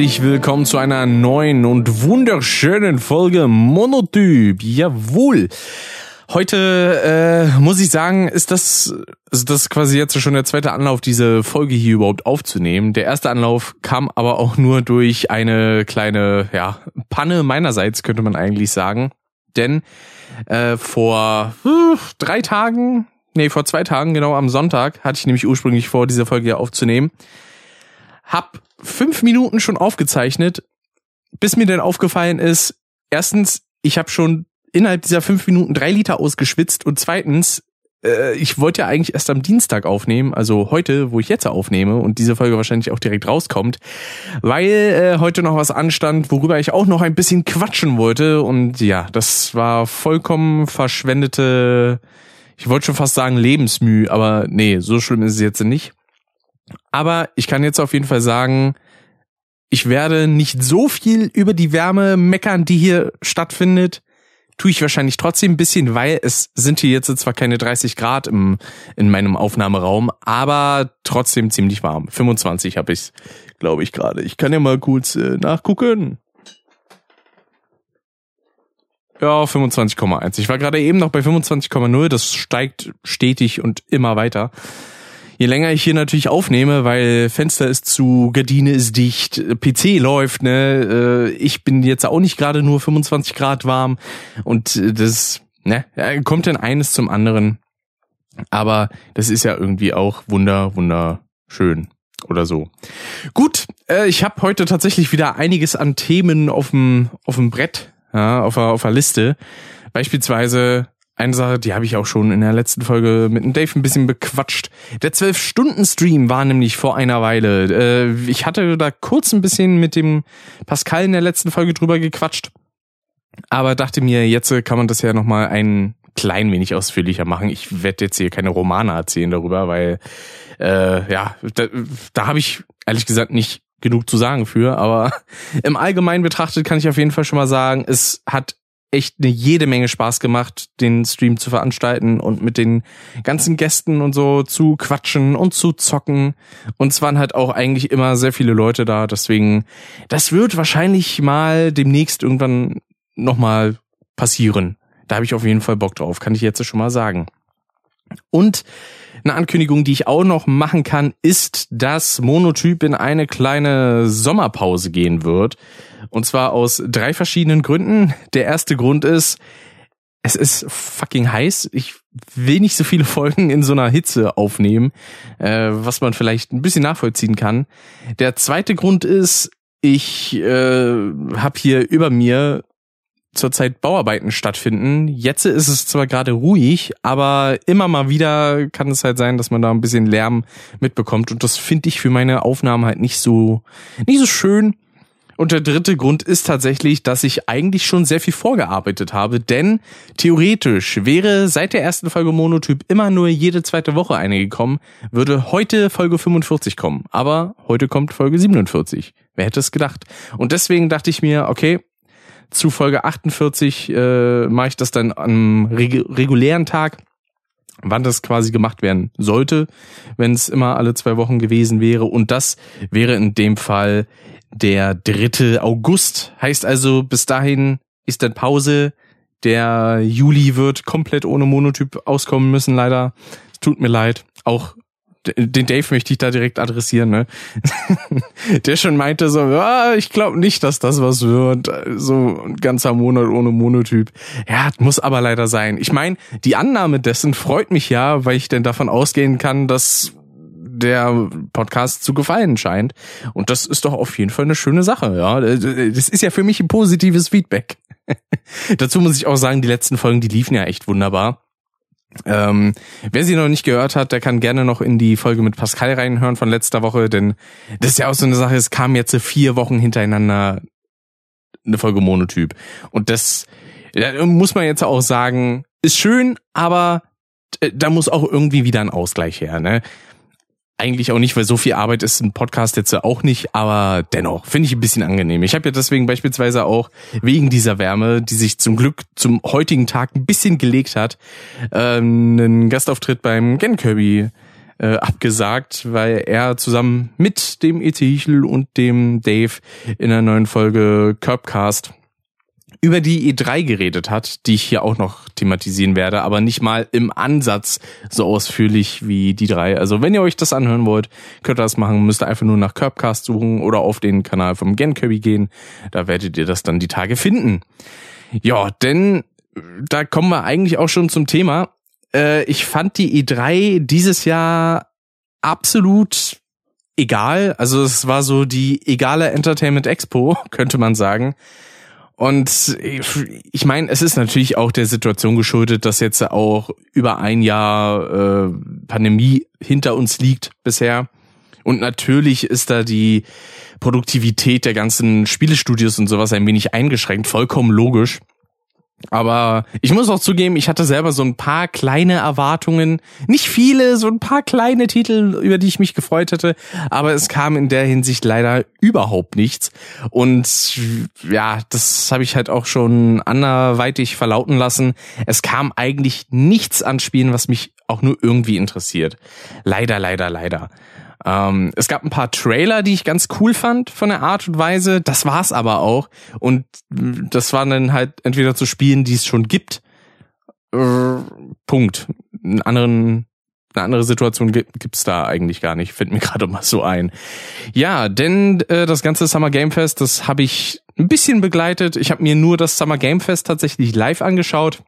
herzlich willkommen zu einer neuen und wunderschönen Folge Monotyp. Jawohl. Heute äh, muss ich sagen, ist das, also das ist quasi jetzt schon der zweite Anlauf, diese Folge hier überhaupt aufzunehmen. Der erste Anlauf kam aber auch nur durch eine kleine, ja, Panne meinerseits, könnte man eigentlich sagen. Denn äh, vor uh, drei Tagen, nee, vor zwei Tagen, genau am Sonntag, hatte ich nämlich ursprünglich vor, diese Folge hier aufzunehmen. Hab fünf Minuten schon aufgezeichnet, bis mir dann aufgefallen ist, erstens, ich habe schon innerhalb dieser fünf Minuten drei Liter ausgeschwitzt und zweitens, äh, ich wollte ja eigentlich erst am Dienstag aufnehmen, also heute, wo ich jetzt aufnehme und diese Folge wahrscheinlich auch direkt rauskommt, weil äh, heute noch was anstand, worüber ich auch noch ein bisschen quatschen wollte und ja, das war vollkommen verschwendete, ich wollte schon fast sagen Lebensmüh, aber nee, so schlimm ist es jetzt nicht. Aber ich kann jetzt auf jeden Fall sagen, ich werde nicht so viel über die Wärme meckern, die hier stattfindet tue ich wahrscheinlich trotzdem ein bisschen, weil es sind hier jetzt zwar keine 30 Grad im, in meinem Aufnahmeraum, aber trotzdem ziemlich warm. 25 habe ich, glaube ich, gerade. Ich kann ja mal kurz äh, nachgucken. Ja, 25,1. Ich war gerade eben noch bei 25,0. Das steigt stetig und immer weiter je länger ich hier natürlich aufnehme, weil Fenster ist zu, Gardine ist dicht, PC läuft, ne, äh, ich bin jetzt auch nicht gerade nur 25 Grad warm und äh, das, ne, kommt dann eines zum anderen. Aber das ist ja irgendwie auch wunder, wunderschön oder so. Gut, äh, ich habe heute tatsächlich wieder einiges an Themen auf dem Brett, ja, auf der Liste. Beispielsweise eine Sache, die habe ich auch schon in der letzten Folge mit dem Dave ein bisschen bequatscht. Der 12-Stunden-Stream war nämlich vor einer Weile. Äh, ich hatte da kurz ein bisschen mit dem Pascal in der letzten Folge drüber gequatscht. Aber dachte mir, jetzt kann man das ja nochmal ein klein wenig ausführlicher machen. Ich werde jetzt hier keine Romane erzählen darüber, weil äh, ja, da, da habe ich ehrlich gesagt nicht genug zu sagen für. Aber im Allgemeinen betrachtet kann ich auf jeden Fall schon mal sagen, es hat echt eine jede Menge Spaß gemacht, den Stream zu veranstalten und mit den ganzen Gästen und so zu quatschen und zu zocken. Und es waren halt auch eigentlich immer sehr viele Leute da. Deswegen, das wird wahrscheinlich mal demnächst irgendwann nochmal passieren. Da habe ich auf jeden Fall Bock drauf, kann ich jetzt schon mal sagen. Und eine Ankündigung, die ich auch noch machen kann, ist, dass Monotyp in eine kleine Sommerpause gehen wird. Und zwar aus drei verschiedenen Gründen. Der erste Grund ist, es ist fucking heiß. Ich will nicht so viele Folgen in so einer Hitze aufnehmen, äh, was man vielleicht ein bisschen nachvollziehen kann. Der zweite Grund ist, ich äh, habe hier über mir zurzeit Bauarbeiten stattfinden. Jetzt ist es zwar gerade ruhig, aber immer mal wieder kann es halt sein, dass man da ein bisschen Lärm mitbekommt und das finde ich für meine Aufnahmen halt nicht so nicht so schön. Und der dritte Grund ist tatsächlich, dass ich eigentlich schon sehr viel vorgearbeitet habe, denn theoretisch wäre seit der ersten Folge Monotyp immer nur jede zweite Woche eine gekommen, würde heute Folge 45 kommen. Aber heute kommt Folge 47. Wer hätte es gedacht? Und deswegen dachte ich mir, okay, zu Folge 48 äh, mache ich das dann am reg regulären Tag wann das quasi gemacht werden sollte, wenn es immer alle zwei Wochen gewesen wäre. Und das wäre in dem Fall der 3. August. Heißt also, bis dahin ist dann Pause. Der Juli wird komplett ohne Monotyp auskommen müssen, leider. Es tut mir leid. Auch den Dave möchte ich da direkt adressieren, ne? Der schon meinte so, ah, ich glaube nicht, dass das was wird. So ein ganzer Monat ohne Monotyp. Ja, muss aber leider sein. Ich meine, die Annahme dessen freut mich ja, weil ich denn davon ausgehen kann, dass der Podcast zu gefallen scheint. Und das ist doch auf jeden Fall eine schöne Sache, ja. Das ist ja für mich ein positives Feedback. Dazu muss ich auch sagen, die letzten Folgen, die liefen ja echt wunderbar. Ähm, wer sie noch nicht gehört hat, der kann gerne noch in die Folge mit Pascal reinhören von letzter Woche, denn das ist ja auch so eine Sache, es kam jetzt vier Wochen hintereinander eine Folge Monotyp. Und das ja, muss man jetzt auch sagen, ist schön, aber äh, da muss auch irgendwie wieder ein Ausgleich her. Ne? Eigentlich auch nicht, weil so viel Arbeit ist ein Podcast jetzt auch nicht, aber dennoch finde ich ein bisschen angenehm. Ich habe ja deswegen beispielsweise auch wegen dieser Wärme, die sich zum Glück zum heutigen Tag ein bisschen gelegt hat, ähm, einen Gastauftritt beim Gen Kirby äh, abgesagt, weil er zusammen mit dem Ezechiel und dem Dave in der neuen Folge Curbcast über die E3 geredet hat, die ich hier auch noch thematisieren werde, aber nicht mal im Ansatz so ausführlich wie die drei. Also wenn ihr euch das anhören wollt, könnt ihr das machen, müsst ihr einfach nur nach Curbcast suchen oder auf den Kanal vom Gen Kirby gehen. Da werdet ihr das dann die Tage finden. Ja, denn da kommen wir eigentlich auch schon zum Thema. Äh, ich fand die E3 dieses Jahr absolut egal. Also es war so die egale Entertainment Expo, könnte man sagen. Und ich meine, es ist natürlich auch der Situation geschuldet, dass jetzt auch über ein Jahr äh, Pandemie hinter uns liegt bisher. Und natürlich ist da die Produktivität der ganzen Spielestudios und sowas ein wenig eingeschränkt, vollkommen logisch. Aber ich muss auch zugeben, ich hatte selber so ein paar kleine Erwartungen. Nicht viele, so ein paar kleine Titel, über die ich mich gefreut hätte. Aber es kam in der Hinsicht leider überhaupt nichts. Und ja, das habe ich halt auch schon anderweitig verlauten lassen. Es kam eigentlich nichts an Spielen, was mich auch nur irgendwie interessiert. Leider, leider, leider. Ähm, es gab ein paar Trailer, die ich ganz cool fand von der Art und Weise. Das war's aber auch. Und das waren dann halt entweder zu Spielen, die es schon gibt. Äh, Punkt. Einen anderen eine andere Situation gibt's da eigentlich gar nicht, fällt mir gerade mal so ein. Ja, denn äh, das ganze Summer Game Fest, das habe ich ein bisschen begleitet. Ich habe mir nur das Summer Game Fest tatsächlich live angeschaut.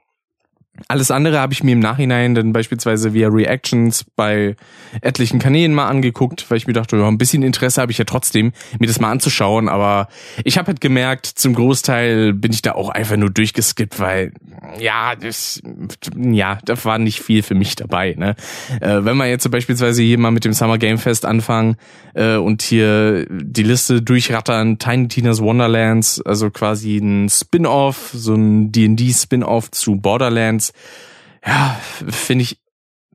Alles andere habe ich mir im Nachhinein dann beispielsweise via Reactions bei etlichen Kanälen mal angeguckt, weil ich mir dachte, ja, ein bisschen Interesse habe ich ja trotzdem, mir das mal anzuschauen. Aber ich habe halt gemerkt, zum Großteil bin ich da auch einfach nur durchgeskippt, weil ja, das, ja, da war nicht viel für mich dabei. Ne? Äh, wenn wir jetzt beispielsweise hier mal mit dem Summer Game Fest anfangen äh, und hier die Liste durchrattern, Tiny Tina's Wonderlands, also quasi ein Spin-off, so ein D&D Spin-off zu Borderlands Bands, ja, finde ich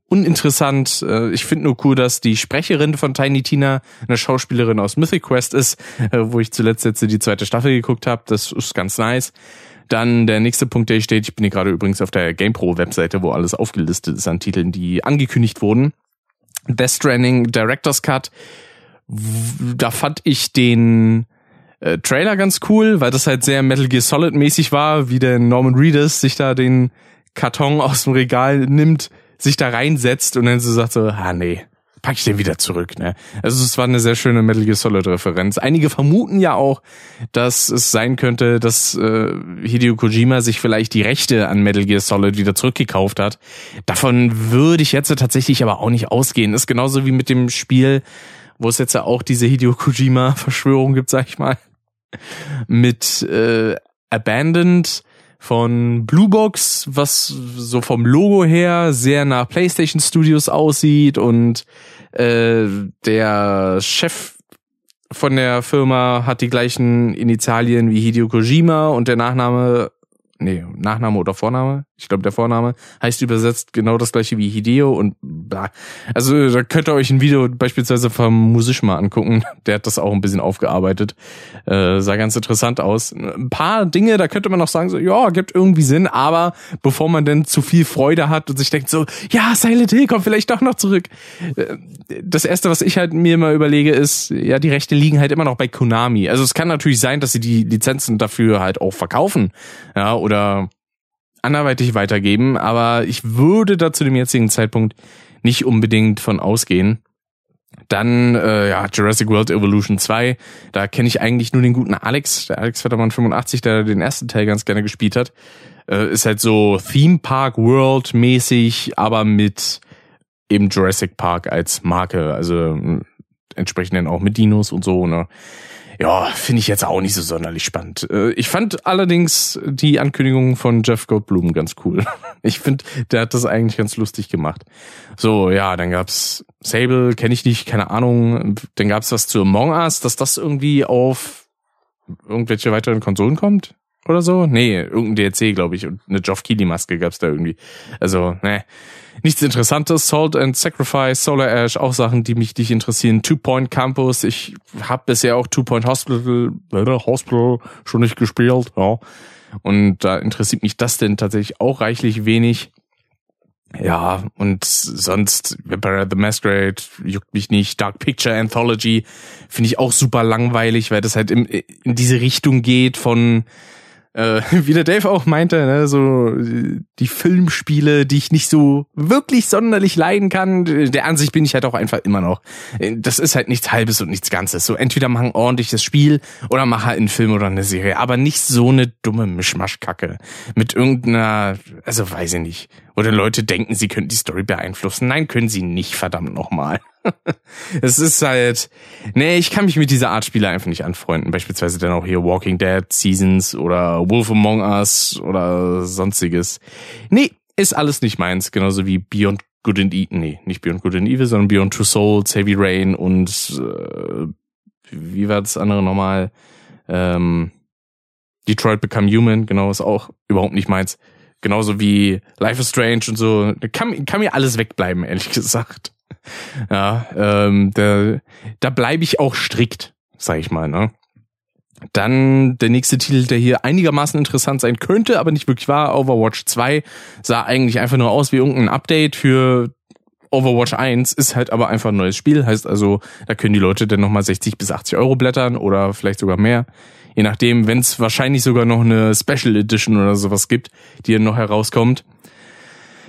uninteressant. Äh, ich finde nur cool, dass die Sprecherin von Tiny Tina eine Schauspielerin aus Mythic Quest ist, äh, wo ich zuletzt jetzt die zweite Staffel geguckt habe. Das ist ganz nice. Dann der nächste Punkt, der hier steht, ich bin hier gerade übrigens auf der GamePro-Webseite, wo alles aufgelistet ist an Titeln, die angekündigt wurden. Death Stranding Director's Cut. Da fand ich den äh, Trailer ganz cool, weil das halt sehr Metal Gear Solid mäßig war, wie der Norman Reedus sich da den Karton aus dem Regal nimmt, sich da reinsetzt und dann so sagt so, ah nee, pack ich den wieder zurück, ne? Also es war eine sehr schöne Metal Gear Solid Referenz. Einige vermuten ja auch, dass es sein könnte, dass äh, Hideo Kojima sich vielleicht die Rechte an Metal Gear Solid wieder zurückgekauft hat. Davon würde ich jetzt tatsächlich aber auch nicht ausgehen. Ist genauso wie mit dem Spiel, wo es jetzt ja auch diese Hideo Kojima Verschwörung gibt, sag ich mal, mit äh, Abandoned von Bluebox, was so vom Logo her sehr nach PlayStation Studios aussieht und äh, der Chef von der Firma hat die gleichen Initialien wie Hideo Kojima und der Nachname nee, Nachname oder Vorname, ich glaube der Vorname, heißt übersetzt genau das gleiche wie Hideo und bla. Also da könnt ihr euch ein Video beispielsweise vom Musisch mal angucken, der hat das auch ein bisschen aufgearbeitet, äh, sah ganz interessant aus. Ein paar Dinge, da könnte man noch sagen, so, ja, gibt irgendwie Sinn, aber bevor man denn zu viel Freude hat und sich denkt so, ja, Silent Hill kommt vielleicht doch noch zurück. Äh, das erste, was ich halt mir immer überlege, ist, ja, die Rechte liegen halt immer noch bei Konami. Also es kann natürlich sein, dass sie die Lizenzen dafür halt auch verkaufen, ja, oder anderweitig weitergeben, aber ich würde da zu dem jetzigen Zeitpunkt nicht unbedingt von ausgehen. Dann äh, ja Jurassic World Evolution 2, da kenne ich eigentlich nur den guten Alex, der Alex Vettermann 85, der den ersten Teil ganz gerne gespielt hat. Äh, ist halt so Theme Park World mäßig, aber mit eben Jurassic Park als Marke, also entsprechend dann auch mit Dinos und so, ne? Ja, finde ich jetzt auch nicht so sonderlich spannend. Äh, ich fand allerdings die Ankündigung von Jeff Goldblum ganz cool. Ich finde, der hat das eigentlich ganz lustig gemacht. So, ja, dann gab's Sable, kenne ich nicht, keine Ahnung. Dann gab's was zu Among Us, dass das irgendwie auf irgendwelche weiteren Konsolen kommt oder so. Nee, irgendein DLC, glaube ich. Und eine Geoff Keighley-Maske gab's da irgendwie. Also, ne nichts Interessantes. Salt and Sacrifice, Solar Ash, auch Sachen, die mich nicht interessieren. Two Point Campus, ich habe bisher auch Two Point Hospital, äh, Hospital schon nicht gespielt. Ja. Und da interessiert mich das denn tatsächlich auch reichlich wenig. Ja, und sonst Vampire the Masquerade juckt mich nicht. Dark Picture Anthology finde ich auch super langweilig, weil das halt in, in diese Richtung geht von äh, wie der Dave auch meinte, ne, so die Filmspiele, die ich nicht so wirklich sonderlich leiden kann, der Ansicht bin ich halt auch einfach immer noch. Das ist halt nichts Halbes und nichts Ganzes. So entweder mach ein ordentliches Spiel oder mach halt einen Film oder eine Serie, aber nicht so eine dumme Mischmaschkacke mit irgendeiner, also weiß ich nicht, oder Leute denken, sie könnten die Story beeinflussen. Nein, können sie nicht, verdammt nochmal. es ist halt, nee, ich kann mich mit dieser Art Spiele einfach nicht anfreunden. Beispielsweise dann auch hier Walking Dead Seasons oder Wolf Among Us oder sonstiges. Nee, ist alles nicht meins. Genauso wie Beyond Good and Evil, nee, nicht Beyond Good and Evil, sondern Beyond Two Souls, Heavy Rain und äh, wie war das andere nochmal? Ähm, Detroit Become Human, genau, ist auch überhaupt nicht meins. Genauso wie Life is Strange und so. Kann, kann mir alles wegbleiben, ehrlich gesagt. Ja, ähm, da, da bleibe ich auch strikt, sag ich mal, ne? Dann der nächste Titel, der hier einigermaßen interessant sein könnte, aber nicht wirklich war, Overwatch 2, sah eigentlich einfach nur aus wie irgendein Update für Overwatch 1, ist halt aber einfach ein neues Spiel, heißt also, da können die Leute dann nochmal 60 bis 80 Euro blättern oder vielleicht sogar mehr. Je nachdem, wenn es wahrscheinlich sogar noch eine Special Edition oder sowas gibt, die dann noch herauskommt.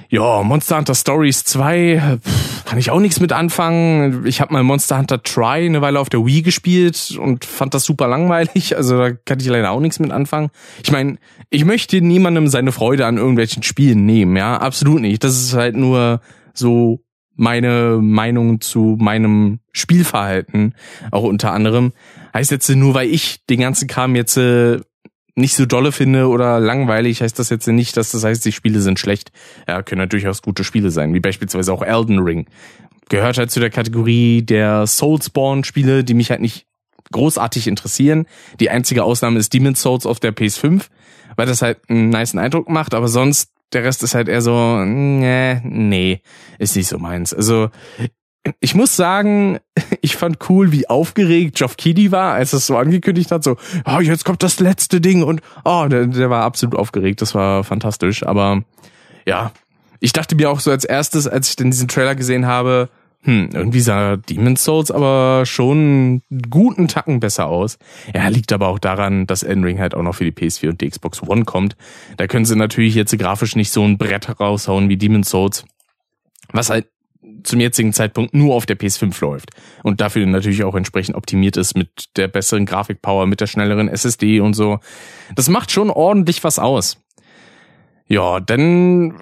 Ja, Monster Hunter Stories 2 pff, kann ich auch nichts mit anfangen. Ich habe mal Monster Hunter Try eine Weile auf der Wii gespielt und fand das super langweilig. Also da kann ich leider auch nichts mit anfangen. Ich meine, ich möchte niemandem seine Freude an irgendwelchen Spielen nehmen, ja, absolut nicht. Das ist halt nur so meine Meinung zu meinem Spielverhalten, auch unter anderem. Heißt jetzt nur, weil ich den ganzen Kram jetzt äh, nicht so dolle finde oder langweilig, heißt das jetzt nicht, dass das heißt, die Spiele sind schlecht. Ja, können ja durchaus gute Spiele sein, wie beispielsweise auch Elden Ring. Gehört halt zu der Kategorie der Soulsborne-Spiele, die mich halt nicht großartig interessieren. Die einzige Ausnahme ist Demon's Souls auf der PS5, weil das halt einen niceen Eindruck macht, aber sonst der Rest ist halt eher so, nee, nee, ist nicht so meins. Also ich muss sagen, ich fand cool, wie aufgeregt Geoff Keighley war, als es so angekündigt hat, so, oh, jetzt kommt das letzte Ding und oh, der, der war absolut aufgeregt, das war fantastisch, aber ja, ich dachte mir auch so als erstes, als ich dann diesen Trailer gesehen habe, hm, irgendwie sah Demon's Souls aber schon einen guten Tacken besser aus. Ja, liegt aber auch daran, dass Elden Ring halt auch noch für die PS4 und die Xbox One kommt. Da können sie natürlich jetzt grafisch nicht so ein Brett raushauen wie Demon's Souls. Was halt zum jetzigen Zeitpunkt nur auf der PS5 läuft und dafür natürlich auch entsprechend optimiert ist mit der besseren Grafikpower, mit der schnelleren SSD und so. Das macht schon ordentlich was aus. Ja, dann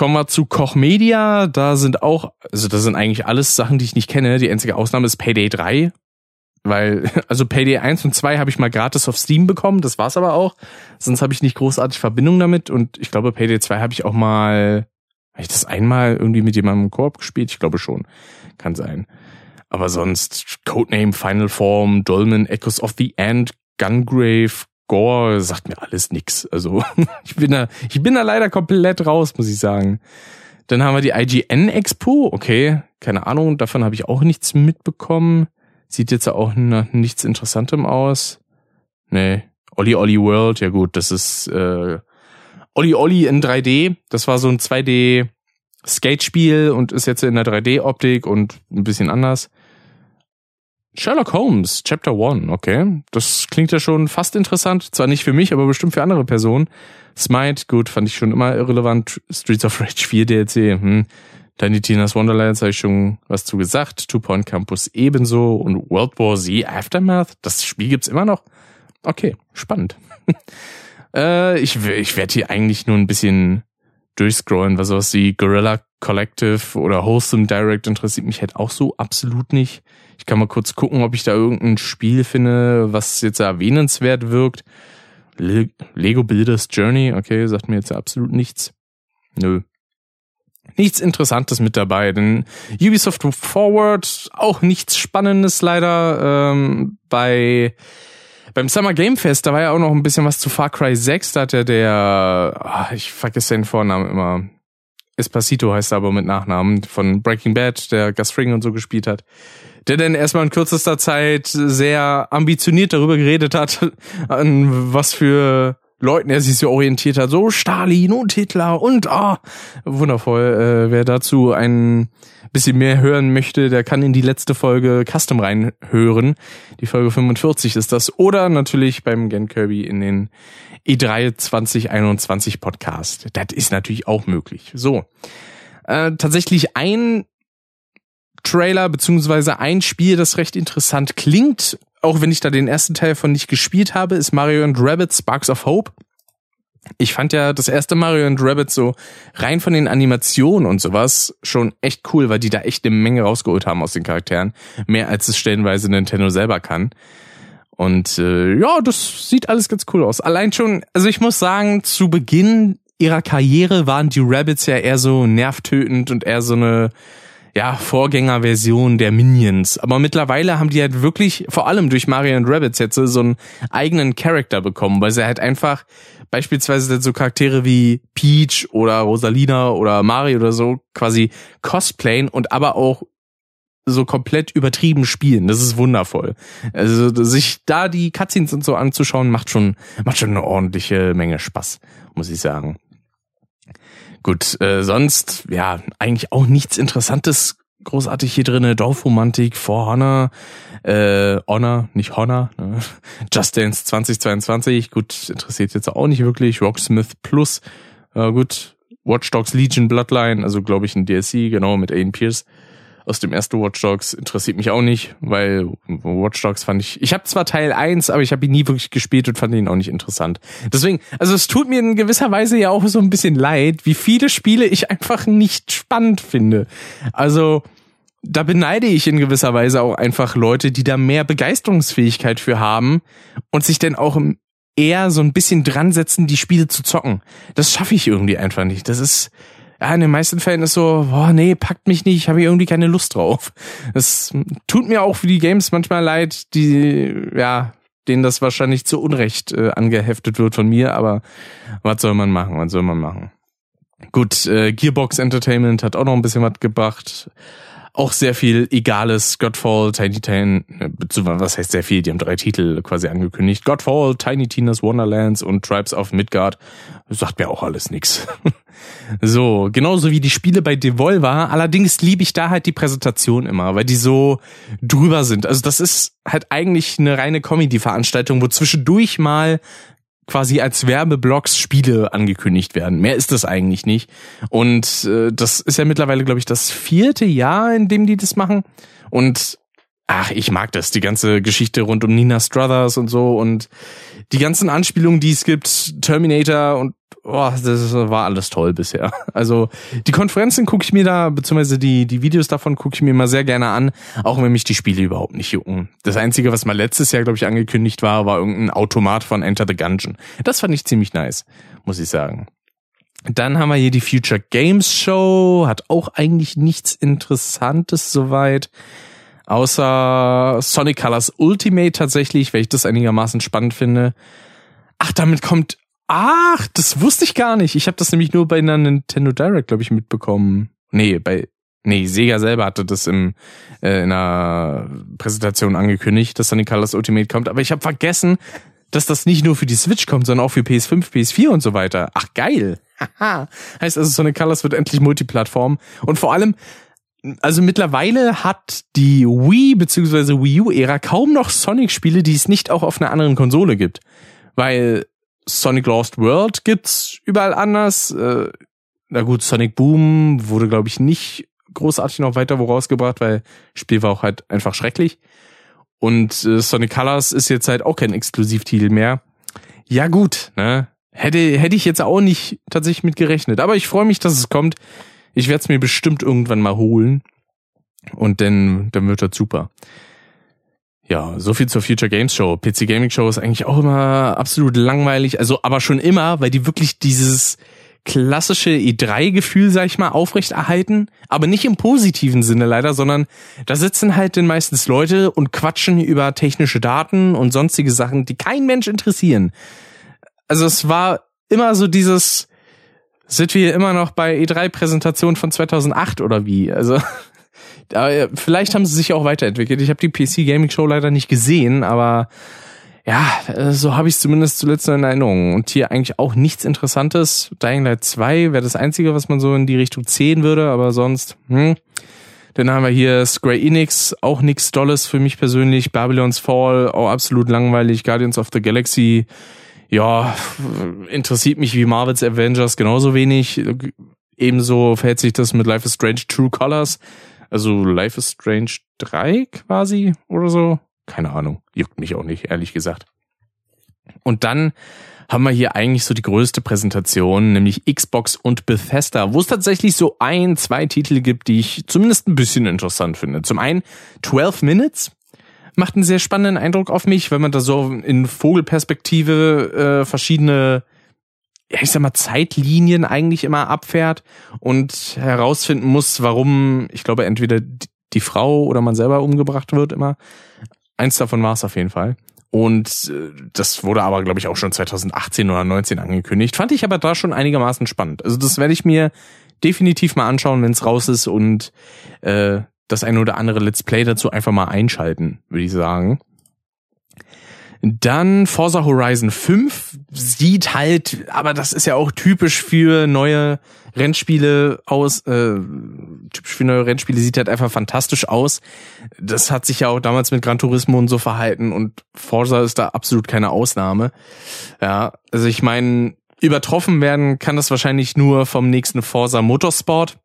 kommen wir zu Koch Media. Da sind auch, also das sind eigentlich alles Sachen, die ich nicht kenne. Die einzige Ausnahme ist Payday 3. Weil, also Payday 1 und 2 habe ich mal gratis auf Steam bekommen, das war's aber auch. Sonst habe ich nicht großartig Verbindung damit und ich glaube, Payday 2 habe ich auch mal habe ich das einmal irgendwie mit jemandem im Koop gespielt? Ich glaube schon. Kann sein. Aber sonst Codename, Final Form, Dolmen, Echoes of the End, Gungrave, Gore, sagt mir alles nix. Also ich bin da, ich bin da leider komplett raus, muss ich sagen. Dann haben wir die IGN Expo, okay, keine Ahnung, davon habe ich auch nichts mitbekommen. Sieht jetzt auch nach nichts Interessantem aus. Nee, Olli Olli World, ja gut, das ist äh, Olli Olli in 3D. Das war so ein 2D Skate-Spiel und ist jetzt in der 3D-Optik und ein bisschen anders. Sherlock Holmes, Chapter 1, okay. Das klingt ja schon fast interessant. Zwar nicht für mich, aber bestimmt für andere Personen. Smite, gut, fand ich schon immer irrelevant. Streets of Rage 4 DLC, hm. Tiny Tina's Wonderlands habe ich schon was zu gesagt. Two Point Campus ebenso. Und World War Z Aftermath, das Spiel gibt's immer noch. Okay, spannend. Äh, ich ich werde hier eigentlich nur ein bisschen durchscrollen, was sowas wie Gorilla Collective oder Wholesome Direct interessiert mich halt auch so absolut nicht. Ich kann mal kurz gucken, ob ich da irgendein Spiel finde, was jetzt erwähnenswert wirkt. Le Lego Builders Journey, okay, sagt mir jetzt absolut nichts. Nö. Nichts Interessantes mit dabei, denn Ubisoft Forward auch nichts Spannendes leider. Ähm, bei beim Summer Game Fest, da war ja auch noch ein bisschen was zu Far Cry 6. Da hat ja der, ach, ich vergesse den Vornamen immer. Espacito heißt er aber mit Nachnamen, von Breaking Bad, der Gus Fring und so gespielt hat. Der dann erstmal in kürzester Zeit sehr ambitioniert darüber geredet hat, an was für Leuten er sich so orientiert hat, so Stalin und Hitler und ah, wundervoll. Äh, wer dazu ein bisschen mehr hören möchte, der kann in die letzte Folge Custom reinhören. Die Folge 45 ist das. Oder natürlich beim Gen Kirby in den E3 2021 Podcast. Das ist natürlich auch möglich. So. Äh, tatsächlich ein Trailer beziehungsweise ein Spiel, das recht interessant klingt, auch wenn ich da den ersten Teil von nicht gespielt habe, ist Mario and Rabbit Sparks of Hope. Ich fand ja das erste Mario and Rabbit so rein von den Animationen und sowas schon echt cool, weil die da echt eine Menge rausgeholt haben aus den Charakteren. Mehr als es stellenweise Nintendo selber kann. Und äh, ja, das sieht alles ganz cool aus. Allein schon, also ich muss sagen, zu Beginn ihrer Karriere waren die Rabbits ja eher so nervtötend und eher so eine ja, Vorgängerversion der Minions. Aber mittlerweile haben die halt wirklich, vor allem durch Mario und Rabbits jetzt so einen eigenen Charakter bekommen, weil sie halt einfach beispielsweise so Charaktere wie Peach oder Rosalina oder Mario oder so quasi cosplayen und aber auch so komplett übertrieben spielen. Das ist wundervoll. Also sich da die Cutscenes und so anzuschauen, macht schon, macht schon eine ordentliche Menge Spaß, muss ich sagen. Gut, äh, sonst, ja, eigentlich auch nichts Interessantes großartig hier drinne. Dorfromantik, For Honor, äh, Honor, nicht Honor, ne? Just Dance 2022, gut, interessiert jetzt auch nicht wirklich. Rocksmith Plus, äh, gut, Watch Dogs Legion Bloodline, also glaube ich ein DLC, genau, mit Aiden Pierce aus dem ersten Watch Dogs interessiert mich auch nicht, weil Watch Dogs fand ich, ich habe zwar Teil 1, aber ich habe ihn nie wirklich gespielt und fand ihn auch nicht interessant. Deswegen, also es tut mir in gewisser Weise ja auch so ein bisschen leid, wie viele Spiele ich einfach nicht spannend finde. Also da beneide ich in gewisser Weise auch einfach Leute, die da mehr Begeisterungsfähigkeit für haben und sich dann auch eher so ein bisschen dran setzen, die Spiele zu zocken. Das schaffe ich irgendwie einfach nicht. Das ist, ja, in den meisten Fällen ist so, boah, nee, packt mich nicht, habe ich irgendwie keine Lust drauf. Es tut mir auch für die Games manchmal leid, die, ja, denen das wahrscheinlich zu Unrecht äh, angeheftet wird von mir, aber was soll man machen, was soll man machen? Gut, äh, Gearbox Entertainment hat auch noch ein bisschen was gebracht auch sehr viel egales Godfall, Tiny Tina, was heißt sehr viel, die haben drei Titel quasi angekündigt. Godfall, Tiny Tina's Wonderlands und Tribes of Midgard. sagt mir auch alles nix. so, genauso wie die Spiele bei Devolver. Allerdings liebe ich da halt die Präsentation immer, weil die so drüber sind. Also das ist halt eigentlich eine reine Comedy-Veranstaltung, wo zwischendurch mal quasi als Werbeblocks Spiele angekündigt werden. Mehr ist das eigentlich nicht. Und äh, das ist ja mittlerweile, glaube ich, das vierte Jahr, in dem die das machen. Und ach, ich mag das, die ganze Geschichte rund um Nina Struthers und so und die ganzen Anspielungen, die es gibt, Terminator und oh, das war alles toll bisher. Also die Konferenzen gucke ich mir da, beziehungsweise die, die Videos davon gucke ich mir immer sehr gerne an, auch wenn mich die Spiele überhaupt nicht jucken. Das Einzige, was mal letztes Jahr, glaube ich, angekündigt war, war irgendein Automat von Enter the Gungeon. Das fand ich ziemlich nice, muss ich sagen. Dann haben wir hier die Future Games Show, hat auch eigentlich nichts Interessantes soweit. Außer Sonic Colors Ultimate tatsächlich, weil ich das einigermaßen spannend finde. Ach, damit kommt Ach, das wusste ich gar nicht. Ich habe das nämlich nur bei einer Nintendo Direct, glaube ich, mitbekommen. Nee, bei nee, Sega selber hatte das im äh, in einer Präsentation angekündigt, dass Sonic Colors Ultimate kommt, aber ich habe vergessen, dass das nicht nur für die Switch kommt, sondern auch für PS5, PS4 und so weiter. Ach geil. Haha. heißt also Sonic Colors wird endlich Multiplattform und vor allem also mittlerweile hat die Wii bzw. Wii U Ära kaum noch Sonic Spiele, die es nicht auch auf einer anderen Konsole gibt, weil Sonic Lost World gibt's überall anders. Äh, na gut, Sonic Boom wurde, glaube ich, nicht großartig noch weiter wo rausgebracht, weil Spiel war auch halt einfach schrecklich. Und äh, Sonic Colors ist jetzt halt auch kein Exklusivtitel mehr. Ja gut, ne? Hätte, hätte ich jetzt auch nicht tatsächlich mit gerechnet. Aber ich freue mich, dass es kommt. Ich werde es mir bestimmt irgendwann mal holen. Und dann, dann wird das super. Ja, so viel zur Future Games Show. PC Gaming Show ist eigentlich auch immer absolut langweilig, also aber schon immer, weil die wirklich dieses klassische E3-Gefühl, sag ich mal, aufrechterhalten, aber nicht im positiven Sinne leider, sondern da sitzen halt dann meistens Leute und quatschen über technische Daten und sonstige Sachen, die kein Mensch interessieren. Also es war immer so dieses, sind wir immer noch bei E3-Präsentationen von 2008 oder wie? Also aber vielleicht haben sie sich auch weiterentwickelt. Ich habe die PC Gaming Show leider nicht gesehen, aber ja, äh, so habe ich es zumindest zuletzt in Erinnerung. Und hier eigentlich auch nichts Interessantes. Dying Light 2 wäre das Einzige, was man so in die Richtung sehen würde, aber sonst, hm. Dann haben wir hier Square Enix, auch nichts Dolles für mich persönlich. Babylon's Fall, auch absolut langweilig. Guardians of the Galaxy, ja, interessiert mich wie Marvel's Avengers genauso wenig. Ebenso verhält sich das mit Life is Strange True Colors. Also Life is Strange 3 quasi oder so. Keine Ahnung. Juckt mich auch nicht, ehrlich gesagt. Und dann haben wir hier eigentlich so die größte Präsentation, nämlich Xbox und Bethesda, wo es tatsächlich so ein, zwei Titel gibt, die ich zumindest ein bisschen interessant finde. Zum einen 12 Minutes, macht einen sehr spannenden Eindruck auf mich, wenn man da so in Vogelperspektive äh, verschiedene, ich sag mal, Zeitlinien eigentlich immer abfährt und herausfinden muss, warum, ich glaube, entweder die Frau oder man selber umgebracht wird immer. Eins davon war es auf jeden Fall. Und äh, das wurde aber, glaube ich, auch schon 2018 oder 19 angekündigt. Fand ich aber da schon einigermaßen spannend. Also das werde ich mir definitiv mal anschauen, wenn es raus ist und äh, das eine oder andere Let's Play dazu einfach mal einschalten, würde ich sagen. Dann Forza Horizon 5 sieht halt, aber das ist ja auch typisch für neue Rennspiele aus, äh, typisch für neue Rennspiele sieht halt einfach fantastisch aus. Das hat sich ja auch damals mit Gran Turismo und so verhalten und Forza ist da absolut keine Ausnahme. Ja, also ich meine, übertroffen werden kann das wahrscheinlich nur vom nächsten Forza Motorsport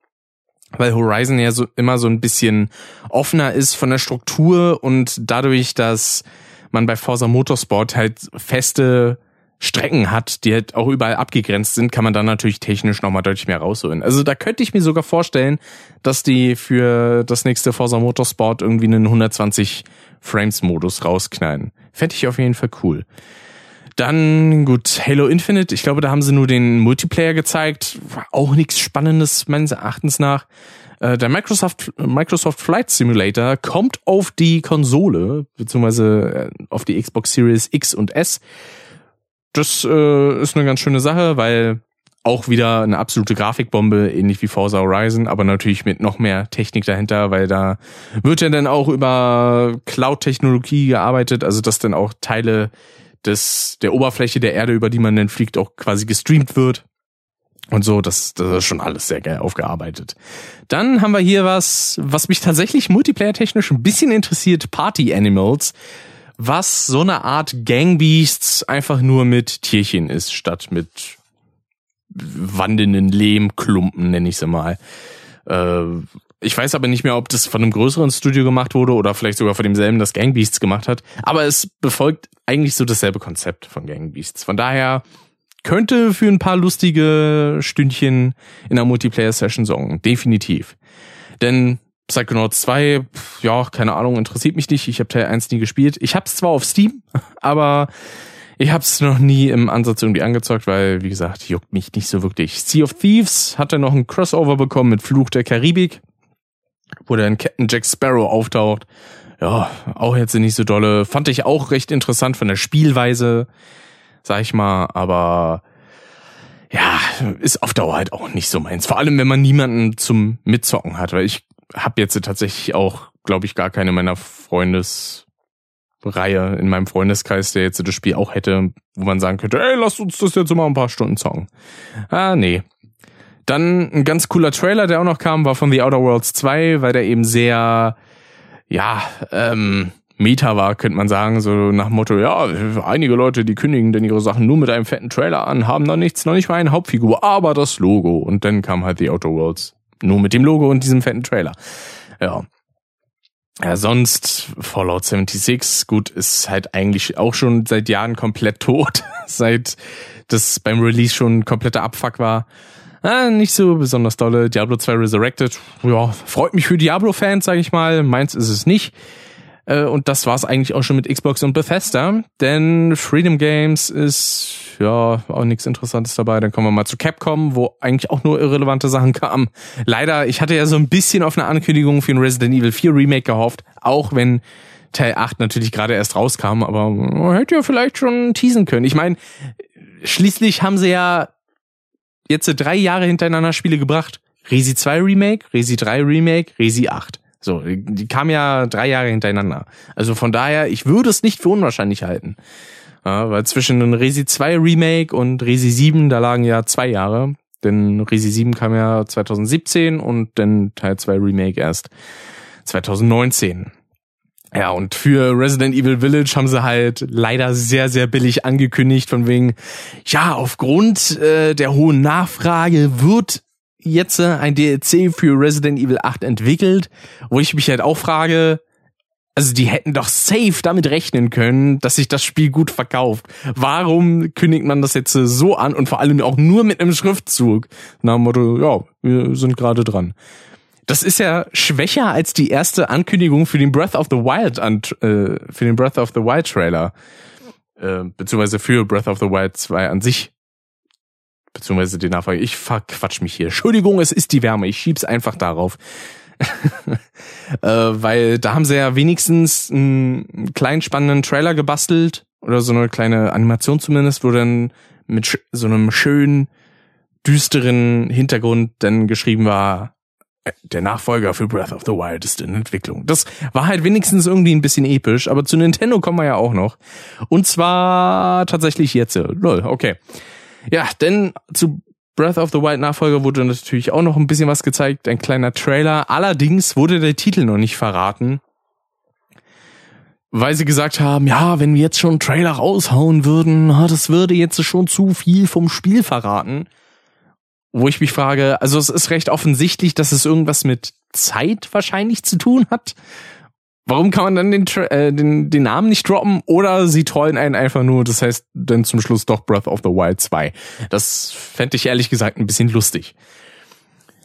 weil Horizon ja so immer so ein bisschen offener ist von der Struktur und dadurch, dass man bei Forza Motorsport halt feste Strecken hat, die halt auch überall abgegrenzt sind, kann man dann natürlich technisch nochmal deutlich mehr rausholen. Also da könnte ich mir sogar vorstellen, dass die für das nächste Forza Motorsport irgendwie einen 120 Frames Modus rausknallen. Fände ich auf jeden Fall cool. Dann, gut, Halo Infinite. Ich glaube, da haben sie nur den Multiplayer gezeigt. War auch nichts Spannendes, meines Erachtens nach. Äh, der Microsoft, Microsoft Flight Simulator kommt auf die Konsole, beziehungsweise äh, auf die Xbox Series X und S. Das äh, ist eine ganz schöne Sache, weil auch wieder eine absolute Grafikbombe, ähnlich wie Forza Horizon, aber natürlich mit noch mehr Technik dahinter, weil da wird ja dann auch über Cloud-Technologie gearbeitet, also dass dann auch Teile des, der Oberfläche der Erde, über die man dann fliegt, auch quasi gestreamt wird. Und so, das, das ist schon alles sehr geil aufgearbeitet. Dann haben wir hier was, was mich tatsächlich multiplayer-technisch ein bisschen interessiert, Party Animals, was so eine Art Gangbeasts einfach nur mit Tierchen ist, statt mit wandelnden Lehmklumpen, nenne ich sie mal. Äh, ich weiß aber nicht mehr, ob das von einem größeren Studio gemacht wurde oder vielleicht sogar von demselben, das Gang Beasts gemacht hat. Aber es befolgt eigentlich so dasselbe Konzept von Gang Beasts. Von daher könnte für ein paar lustige Stündchen in einer Multiplayer-Session sorgen. Definitiv. Denn Psychonauts 2, ja, keine Ahnung, interessiert mich nicht. Ich habe Teil 1 nie gespielt. Ich habe es zwar auf Steam, aber ich habe es noch nie im Ansatz irgendwie angezockt, weil, wie gesagt, juckt mich nicht so wirklich. Sea of Thieves hat dann noch ein Crossover bekommen mit Fluch der Karibik wo dann Captain Jack Sparrow auftaucht. Ja, auch jetzt nicht so dolle. Fand ich auch recht interessant von der Spielweise, sag ich mal, aber ja, ist auf Dauer halt auch nicht so meins. Vor allem, wenn man niemanden zum Mitzocken hat, weil ich habe jetzt tatsächlich auch, glaube ich, gar keine meiner Freundesreihe in meinem Freundeskreis, der jetzt das Spiel auch hätte, wo man sagen könnte, ey, lass uns das jetzt mal ein paar Stunden zocken. Ah, nee, dann ein ganz cooler Trailer, der auch noch kam, war von The Outer Worlds 2, weil der eben sehr, ja, ähm, Meta war, könnte man sagen, so nach Motto, ja, einige Leute, die kündigen denn ihre Sachen nur mit einem fetten Trailer an, haben noch nichts, noch nicht mal eine Hauptfigur, aber das Logo. Und dann kam halt The Outer Worlds. Nur mit dem Logo und diesem fetten Trailer. Ja. Ja, sonst Fallout 76, gut, ist halt eigentlich auch schon seit Jahren komplett tot, seit das beim Release schon kompletter Abfuck war. Ah, nicht so besonders dolle. Diablo 2 Resurrected, ja, freut mich für Diablo-Fans, sage ich mal. Meins ist es nicht. Äh, und das war's eigentlich auch schon mit Xbox und Bethesda. Denn Freedom Games ist ja auch nichts Interessantes dabei. Dann kommen wir mal zu Capcom, wo eigentlich auch nur irrelevante Sachen kamen. Leider, ich hatte ja so ein bisschen auf eine Ankündigung für ein Resident Evil 4 Remake gehofft, auch wenn Teil 8 natürlich gerade erst rauskam, aber man hätte ja vielleicht schon teasen können. Ich meine, schließlich haben sie ja jetzt drei Jahre hintereinander Spiele gebracht. Resi 2 Remake, Resi 3 Remake, Resi 8. So, die kam ja drei Jahre hintereinander. Also von daher, ich würde es nicht für unwahrscheinlich halten. Ja, weil zwischen Resi 2 Remake und Resi 7, da lagen ja zwei Jahre. Denn Resi 7 kam ja 2017 und dann Teil 2 Remake erst 2019. Ja, und für Resident Evil Village haben sie halt leider sehr, sehr billig angekündigt, von wegen, ja, aufgrund äh, der hohen Nachfrage wird jetzt äh, ein DLC für Resident Evil 8 entwickelt, wo ich mich halt auch frage, also die hätten doch safe damit rechnen können, dass sich das Spiel gut verkauft. Warum kündigt man das jetzt so an und vor allem auch nur mit einem Schriftzug? Dem Motto, ja, wir sind gerade dran. Das ist ja schwächer als die erste Ankündigung für den Breath of the Wild an, äh, für den Breath of the Wild Trailer. Äh, beziehungsweise für Breath of the Wild 2 an sich. Beziehungsweise die Nachfrage. Ich verquatsch mich hier. Entschuldigung, es ist die Wärme. Ich schieb's einfach darauf. äh, weil da haben sie ja wenigstens einen kleinen spannenden Trailer gebastelt oder so eine kleine Animation zumindest, wo dann mit so einem schönen düsteren Hintergrund dann geschrieben war, der Nachfolger für Breath of the Wild ist in Entwicklung. Das war halt wenigstens irgendwie ein bisschen episch, aber zu Nintendo kommen wir ja auch noch. Und zwar tatsächlich jetzt. Lol, okay. Ja, denn zu Breath of the Wild Nachfolger wurde natürlich auch noch ein bisschen was gezeigt, ein kleiner Trailer. Allerdings wurde der Titel noch nicht verraten. Weil sie gesagt haben, ja, wenn wir jetzt schon einen Trailer raushauen würden, das würde jetzt schon zu viel vom Spiel verraten wo ich mich frage, also es ist recht offensichtlich, dass es irgendwas mit Zeit wahrscheinlich zu tun hat. Warum kann man dann den, äh, den, den Namen nicht droppen? Oder sie trollen einen einfach nur, das heißt dann zum Schluss doch Breath of the Wild 2. Das fände ich ehrlich gesagt ein bisschen lustig.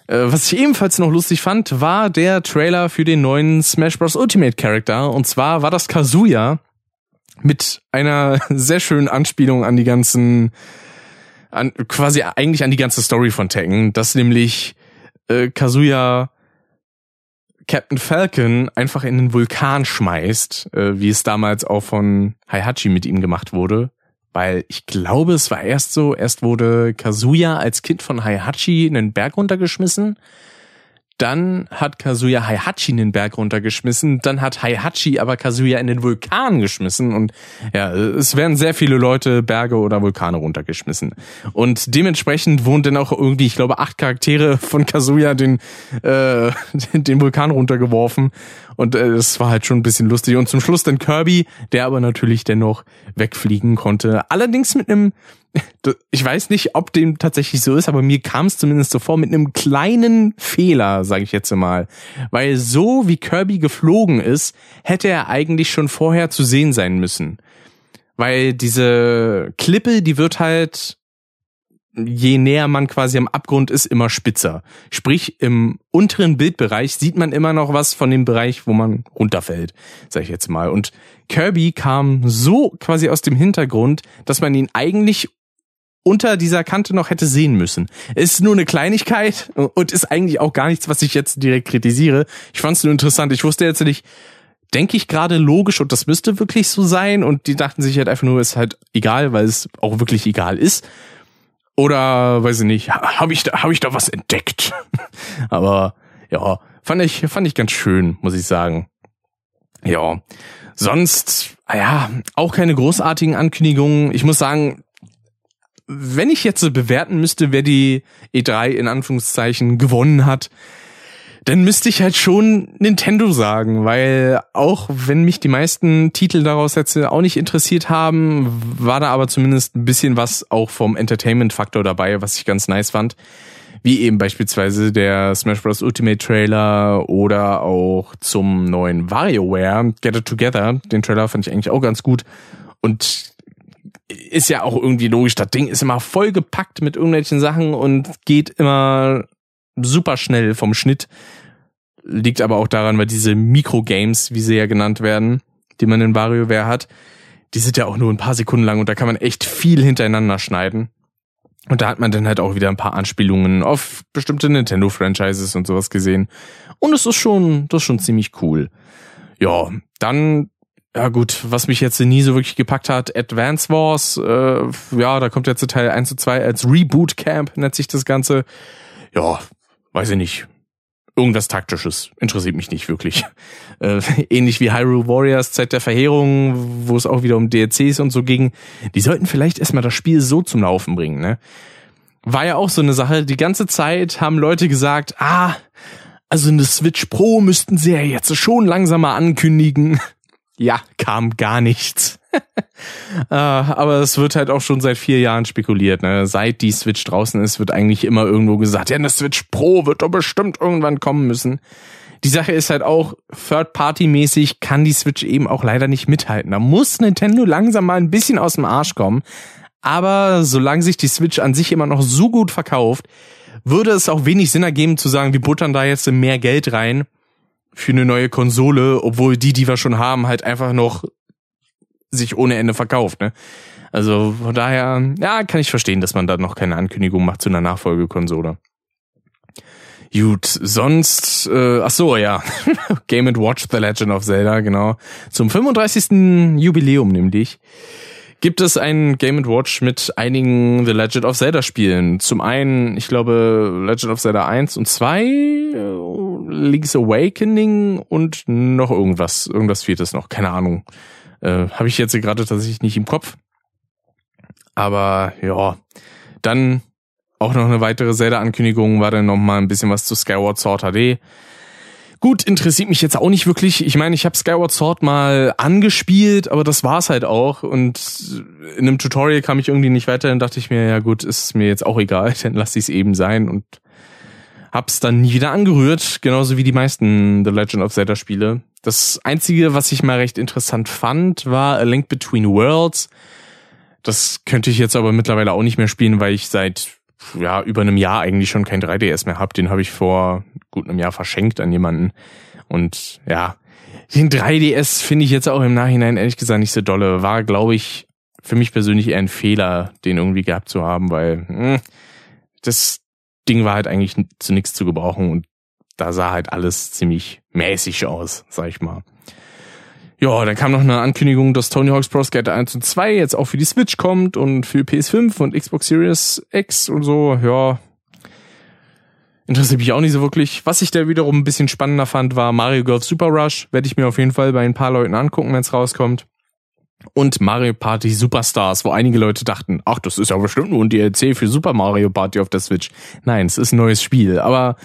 Äh, was ich ebenfalls noch lustig fand, war der Trailer für den neuen Smash Bros. Ultimate Character. Und zwar war das Kazuya mit einer sehr schönen Anspielung an die ganzen an, quasi eigentlich an die ganze Story von Tekken, dass nämlich äh, Kazuya Captain Falcon einfach in den Vulkan schmeißt, äh, wie es damals auch von Heihachi mit ihm gemacht wurde. Weil ich glaube, es war erst so, erst wurde Kazuya als Kind von Heihachi in den Berg runtergeschmissen dann hat Kazuya Heihachi in den Berg runtergeschmissen. Dann hat Heihachi aber Kazuya in den Vulkan geschmissen. Und ja, es werden sehr viele Leute Berge oder Vulkane runtergeschmissen. Und dementsprechend wurden dann auch irgendwie, ich glaube, acht Charaktere von Kazuya den, äh, den Vulkan runtergeworfen. Und äh, es war halt schon ein bisschen lustig. Und zum Schluss dann Kirby, der aber natürlich dennoch wegfliegen konnte. Allerdings mit einem ich weiß nicht, ob dem tatsächlich so ist, aber mir kam es zumindest so vor mit einem kleinen Fehler, sage ich jetzt mal. Weil so wie Kirby geflogen ist, hätte er eigentlich schon vorher zu sehen sein müssen. Weil diese Klippe, die wird halt, je näher man quasi am Abgrund ist, immer spitzer. Sprich, im unteren Bildbereich sieht man immer noch was von dem Bereich, wo man runterfällt, sag ich jetzt mal. Und Kirby kam so quasi aus dem Hintergrund, dass man ihn eigentlich unter dieser Kante noch hätte sehen müssen. Ist nur eine Kleinigkeit und ist eigentlich auch gar nichts, was ich jetzt direkt kritisiere. Ich fand es nur interessant. Ich wusste jetzt nicht, denke ich gerade logisch und das müsste wirklich so sein und die dachten sich halt einfach nur, ist halt egal, weil es auch wirklich egal ist. Oder weiß ich nicht, habe ich da habe ich da was entdeckt. Aber ja, fand ich fand ich ganz schön, muss ich sagen. Ja, sonst ja, auch keine großartigen Ankündigungen. Ich muss sagen, wenn ich jetzt bewerten müsste, wer die E3 in Anführungszeichen gewonnen hat, dann müsste ich halt schon Nintendo sagen, weil auch wenn mich die meisten Titel daraus jetzt auch nicht interessiert haben, war da aber zumindest ein bisschen was auch vom Entertainment-Faktor dabei, was ich ganz nice fand. Wie eben beispielsweise der Smash Bros. Ultimate Trailer oder auch zum neuen WarioWare Get It Together. Den Trailer fand ich eigentlich auch ganz gut. Und ist ja auch irgendwie logisch. Das Ding ist immer voll gepackt mit irgendwelchen Sachen und geht immer super schnell vom Schnitt. Liegt aber auch daran, weil diese Mikrogames, wie sie ja genannt werden, die man in WarioWare hat, die sind ja auch nur ein paar Sekunden lang und da kann man echt viel hintereinander schneiden. Und da hat man dann halt auch wieder ein paar Anspielungen auf bestimmte Nintendo-Franchises und sowas gesehen. Und es ist schon, das ist schon ziemlich cool. Ja, dann ja gut, was mich jetzt nie so wirklich gepackt hat, Advance Wars, äh, ja, da kommt jetzt Teil 1 zu 2 als Reboot Camp, nennt sich das Ganze. Ja, weiß ich nicht. irgendwas taktisches. Interessiert mich nicht wirklich. Äh, ähnlich wie Hyrule Warriors Zeit der Verheerung, wo es auch wieder um DLCs und so ging. Die sollten vielleicht erstmal das Spiel so zum Laufen bringen, ne? War ja auch so eine Sache. Die ganze Zeit haben Leute gesagt, ah, also eine Switch Pro müssten sie ja jetzt schon langsam mal ankündigen. Ja, kam gar nichts. äh, aber es wird halt auch schon seit vier Jahren spekuliert. Ne? Seit die Switch draußen ist, wird eigentlich immer irgendwo gesagt, ja, eine Switch Pro wird doch bestimmt irgendwann kommen müssen. Die Sache ist halt auch, Third-Party-mäßig kann die Switch eben auch leider nicht mithalten. Da muss Nintendo langsam mal ein bisschen aus dem Arsch kommen. Aber solange sich die Switch an sich immer noch so gut verkauft, würde es auch wenig Sinn ergeben zu sagen, wir buttern da jetzt mehr Geld rein für eine neue Konsole, obwohl die, die wir schon haben, halt einfach noch sich ohne Ende verkauft. Ne? Also von daher, ja, kann ich verstehen, dass man da noch keine Ankündigung macht zu einer Nachfolgekonsole. Gut, sonst, äh, ach so, ja, Game Watch The Legend of Zelda, genau. Zum 35. Jubiläum nämlich gibt es ein Game Watch mit einigen The Legend of Zelda Spielen. Zum einen, ich glaube, Legend of Zelda 1 und 2, äh, Link's Awakening und noch irgendwas. Irgendwas viertes noch, keine Ahnung. Äh, Habe ich jetzt gerade tatsächlich nicht im Kopf. Aber ja, dann auch noch eine weitere Zelda-Ankündigung war dann noch mal ein bisschen was zu Skyward Sword HD. Gut, interessiert mich jetzt auch nicht wirklich. Ich meine, ich habe Skyward Sword mal angespielt, aber das war's halt auch. Und in einem Tutorial kam ich irgendwie nicht weiter. Dann dachte ich mir, ja gut, ist mir jetzt auch egal, dann lass ich es eben sein und hab's dann nie wieder angerührt, genauso wie die meisten The Legend of Zelda Spiele. Das einzige, was ich mal recht interessant fand, war A Link Between Worlds. Das könnte ich jetzt aber mittlerweile auch nicht mehr spielen, weil ich seit ja, über einem Jahr eigentlich schon kein 3DS mehr hab. Den habe ich vor gut einem Jahr verschenkt an jemanden. Und ja, den 3DS finde ich jetzt auch im Nachhinein ehrlich gesagt nicht so dolle. War, glaube ich, für mich persönlich eher ein Fehler, den irgendwie gehabt zu haben, weil mh, hm, das Ding war halt eigentlich zu nichts zu gebrauchen und da sah halt alles ziemlich mäßig aus, sag ich mal. Ja, dann kam noch eine Ankündigung, dass Tony Hawk's Pro Skater 1 und 2 jetzt auch für die Switch kommt und für PS5 und Xbox Series X und so. Ja, interessiert mich auch nicht so wirklich. Was ich da wiederum ein bisschen spannender fand, war Mario Golf Super Rush. Werde ich mir auf jeden Fall bei ein paar Leuten angucken, wenn es rauskommt und Mario Party Superstars, wo einige Leute dachten, ach, das ist ja bestimmt nur ein DLC für Super Mario Party auf der Switch. Nein, es ist ein neues Spiel, aber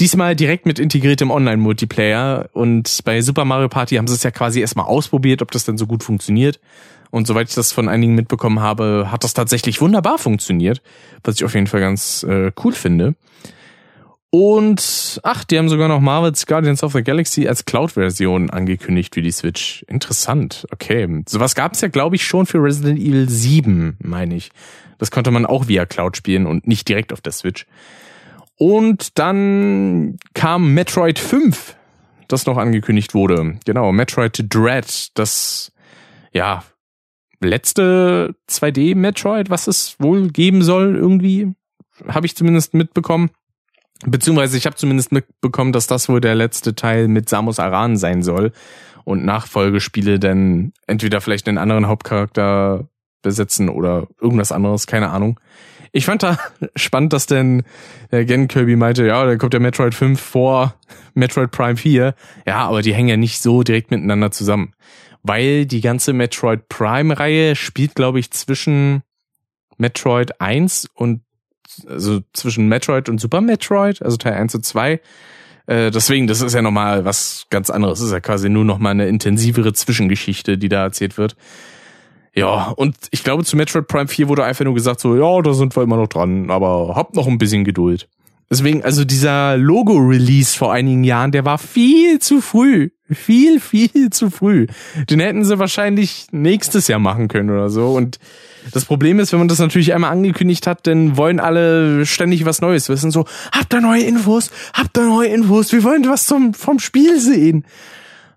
diesmal direkt mit integriertem Online-Multiplayer und bei Super Mario Party haben sie es ja quasi erstmal ausprobiert, ob das denn so gut funktioniert. Und soweit ich das von einigen mitbekommen habe, hat das tatsächlich wunderbar funktioniert, was ich auf jeden Fall ganz äh, cool finde. Und ach, die haben sogar noch Marvel's Guardians of the Galaxy als Cloud-Version angekündigt für die Switch. Interessant. Okay. Sowas gab es ja, glaube ich, schon für Resident Evil 7, meine ich. Das konnte man auch via Cloud spielen und nicht direkt auf der Switch. Und dann kam Metroid 5, das noch angekündigt wurde. Genau, Metroid Dread, das ja letzte 2D Metroid, was es wohl geben soll irgendwie, habe ich zumindest mitbekommen. Beziehungsweise ich habe zumindest mitbekommen, dass das wohl der letzte Teil mit Samus Aran sein soll und Nachfolgespiele dann entweder vielleicht einen anderen Hauptcharakter besetzen oder irgendwas anderes, keine Ahnung. Ich fand da spannend, dass denn der Gen Kirby meinte, ja, da kommt der Metroid 5 vor Metroid Prime 4. Ja, aber die hängen ja nicht so direkt miteinander zusammen. Weil die ganze Metroid Prime Reihe spielt, glaube ich, zwischen Metroid 1 und also zwischen Metroid und Super Metroid, also Teil 1 und 2. Äh, deswegen, das ist ja nochmal was ganz anderes. Das ist ja quasi nur nochmal eine intensivere Zwischengeschichte, die da erzählt wird. Ja, und ich glaube, zu Metroid Prime 4 wurde einfach nur gesagt, so, ja, da sind wir immer noch dran, aber habt noch ein bisschen Geduld. Deswegen, also dieser Logo-Release vor einigen Jahren, der war viel zu früh. Viel, viel zu früh. Den hätten sie wahrscheinlich nächstes Jahr machen können oder so. Und das Problem ist, wenn man das natürlich einmal angekündigt hat, dann wollen alle ständig was Neues wissen. So, habt ihr neue Infos? Habt ihr neue Infos? Wir wollen was zum, vom Spiel sehen.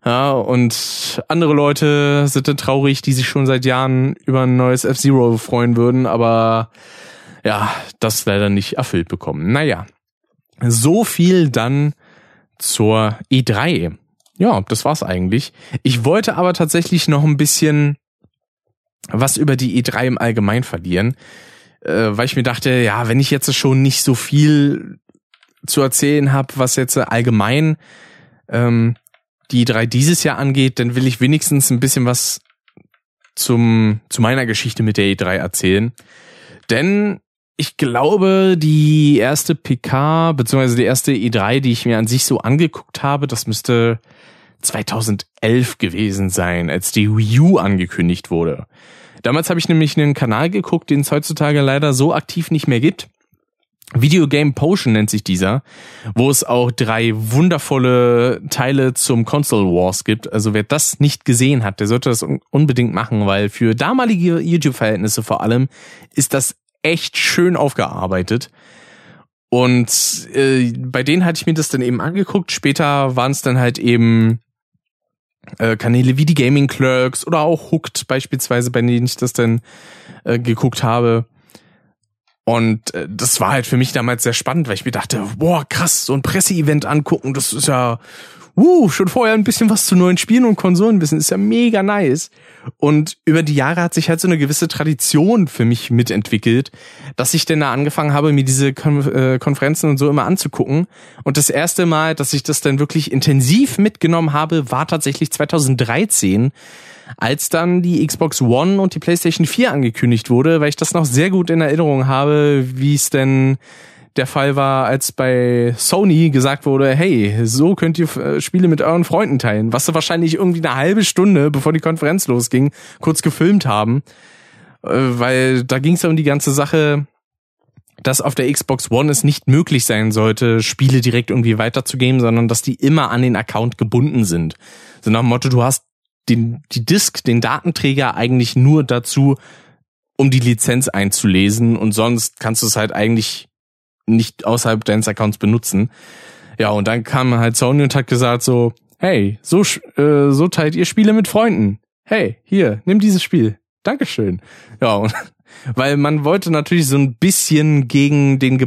Ja, und andere Leute sind dann traurig, die sich schon seit Jahren über ein neues F-Zero freuen würden, aber ja, das leider nicht erfüllt bekommen. Naja, so viel dann zur E3. Ja, das war's eigentlich. Ich wollte aber tatsächlich noch ein bisschen was über die E3 im Allgemeinen verlieren, äh, weil ich mir dachte, ja, wenn ich jetzt schon nicht so viel zu erzählen habe, was jetzt allgemein ähm, die drei dieses Jahr angeht, dann will ich wenigstens ein bisschen was zum, zu meiner Geschichte mit der E3 erzählen. Denn ich glaube, die erste PK, beziehungsweise die erste E3, die ich mir an sich so angeguckt habe, das müsste 2011 gewesen sein, als die Wii U angekündigt wurde. Damals habe ich nämlich einen Kanal geguckt, den es heutzutage leider so aktiv nicht mehr gibt. Video Game Potion nennt sich dieser, wo es auch drei wundervolle Teile zum Console Wars gibt. Also wer das nicht gesehen hat, der sollte das unbedingt machen, weil für damalige YouTube-Verhältnisse vor allem ist das echt schön aufgearbeitet. Und äh, bei denen hatte ich mir das dann eben angeguckt. Später waren es dann halt eben äh, Kanäle wie die Gaming Clerks oder auch Hooked beispielsweise, bei denen ich das dann äh, geguckt habe. Und äh, das war halt für mich damals sehr spannend, weil ich mir dachte, boah, krass, so ein Presseevent angucken, das ist ja uh, schon vorher ein bisschen was zu neuen Spielen und Konsolen wissen, ist ja mega nice. Und über die Jahre hat sich halt so eine gewisse Tradition für mich mitentwickelt, dass ich dann da angefangen habe, mir diese Kon äh, Konferenzen und so immer anzugucken. Und das erste Mal, dass ich das dann wirklich intensiv mitgenommen habe, war tatsächlich 2013, als dann die Xbox One und die PlayStation 4 angekündigt wurde, weil ich das noch sehr gut in Erinnerung habe, wie es denn der Fall war, als bei Sony gesagt wurde, hey, so könnt ihr äh, Spiele mit euren Freunden teilen, was sie wahrscheinlich irgendwie eine halbe Stunde, bevor die Konferenz losging, kurz gefilmt haben, äh, weil da ging es um die ganze Sache, dass auf der Xbox One es nicht möglich sein sollte, Spiele direkt irgendwie weiterzugeben, sondern dass die immer an den Account gebunden sind. So nach dem Motto, du hast den, die Disk, den Datenträger eigentlich nur dazu, um die Lizenz einzulesen und sonst kannst du es halt eigentlich nicht außerhalb deines Accounts benutzen. Ja, und dann kam halt Sony und hat gesagt so, hey, so, äh, so teilt ihr Spiele mit Freunden. Hey, hier, nimm dieses Spiel. Dankeschön. Ja, und, weil man wollte natürlich so ein bisschen gegen den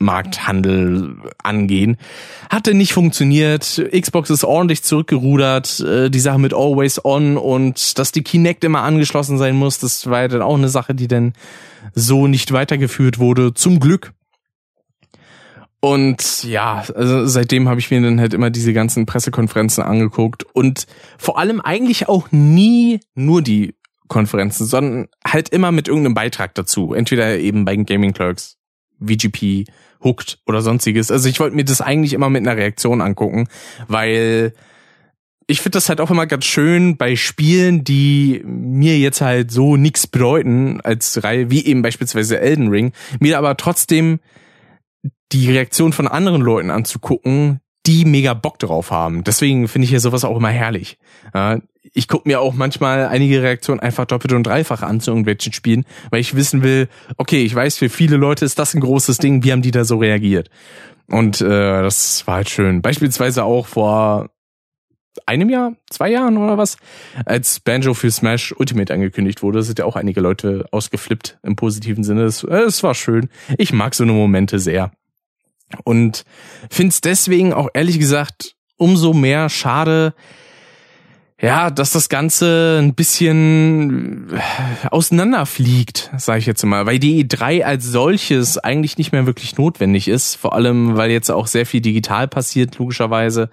Gebrauchtmarkthandel angehen. Hatte nicht funktioniert. Xbox ist ordentlich zurückgerudert. Äh, die Sache mit Always On und dass die Kinect immer angeschlossen sein muss, das war ja dann auch eine Sache, die dann so nicht weitergeführt wurde. Zum Glück. Und ja, also seitdem habe ich mir dann halt immer diese ganzen Pressekonferenzen angeguckt und vor allem eigentlich auch nie nur die Konferenzen, sondern halt immer mit irgendeinem Beitrag dazu. Entweder eben bei Gaming Clerks, VGP, Hooked oder sonstiges. Also ich wollte mir das eigentlich immer mit einer Reaktion angucken, weil ich finde das halt auch immer ganz schön bei Spielen, die mir jetzt halt so nix bedeuten als Reihe, wie eben beispielsweise Elden Ring, mir aber trotzdem die Reaktion von anderen Leuten anzugucken, die mega Bock drauf haben. Deswegen finde ich hier sowas auch immer herrlich. Ich gucke mir auch manchmal einige Reaktionen einfach doppelt und dreifach an zu irgendwelchen Spielen, weil ich wissen will, okay, ich weiß, für viele Leute ist das ein großes Ding, wie haben die da so reagiert? Und äh, das war halt schön. Beispielsweise auch vor einem Jahr, zwei Jahren oder was, als Banjo für Smash Ultimate angekündigt wurde, sind ja auch einige Leute ausgeflippt im positiven Sinne. Es, es war schön. Ich mag so eine Momente sehr. Und find's deswegen auch ehrlich gesagt umso mehr schade, ja, dass das Ganze ein bisschen auseinanderfliegt, sage ich jetzt mal, weil die E3 als solches eigentlich nicht mehr wirklich notwendig ist, vor allem weil jetzt auch sehr viel digital passiert, logischerweise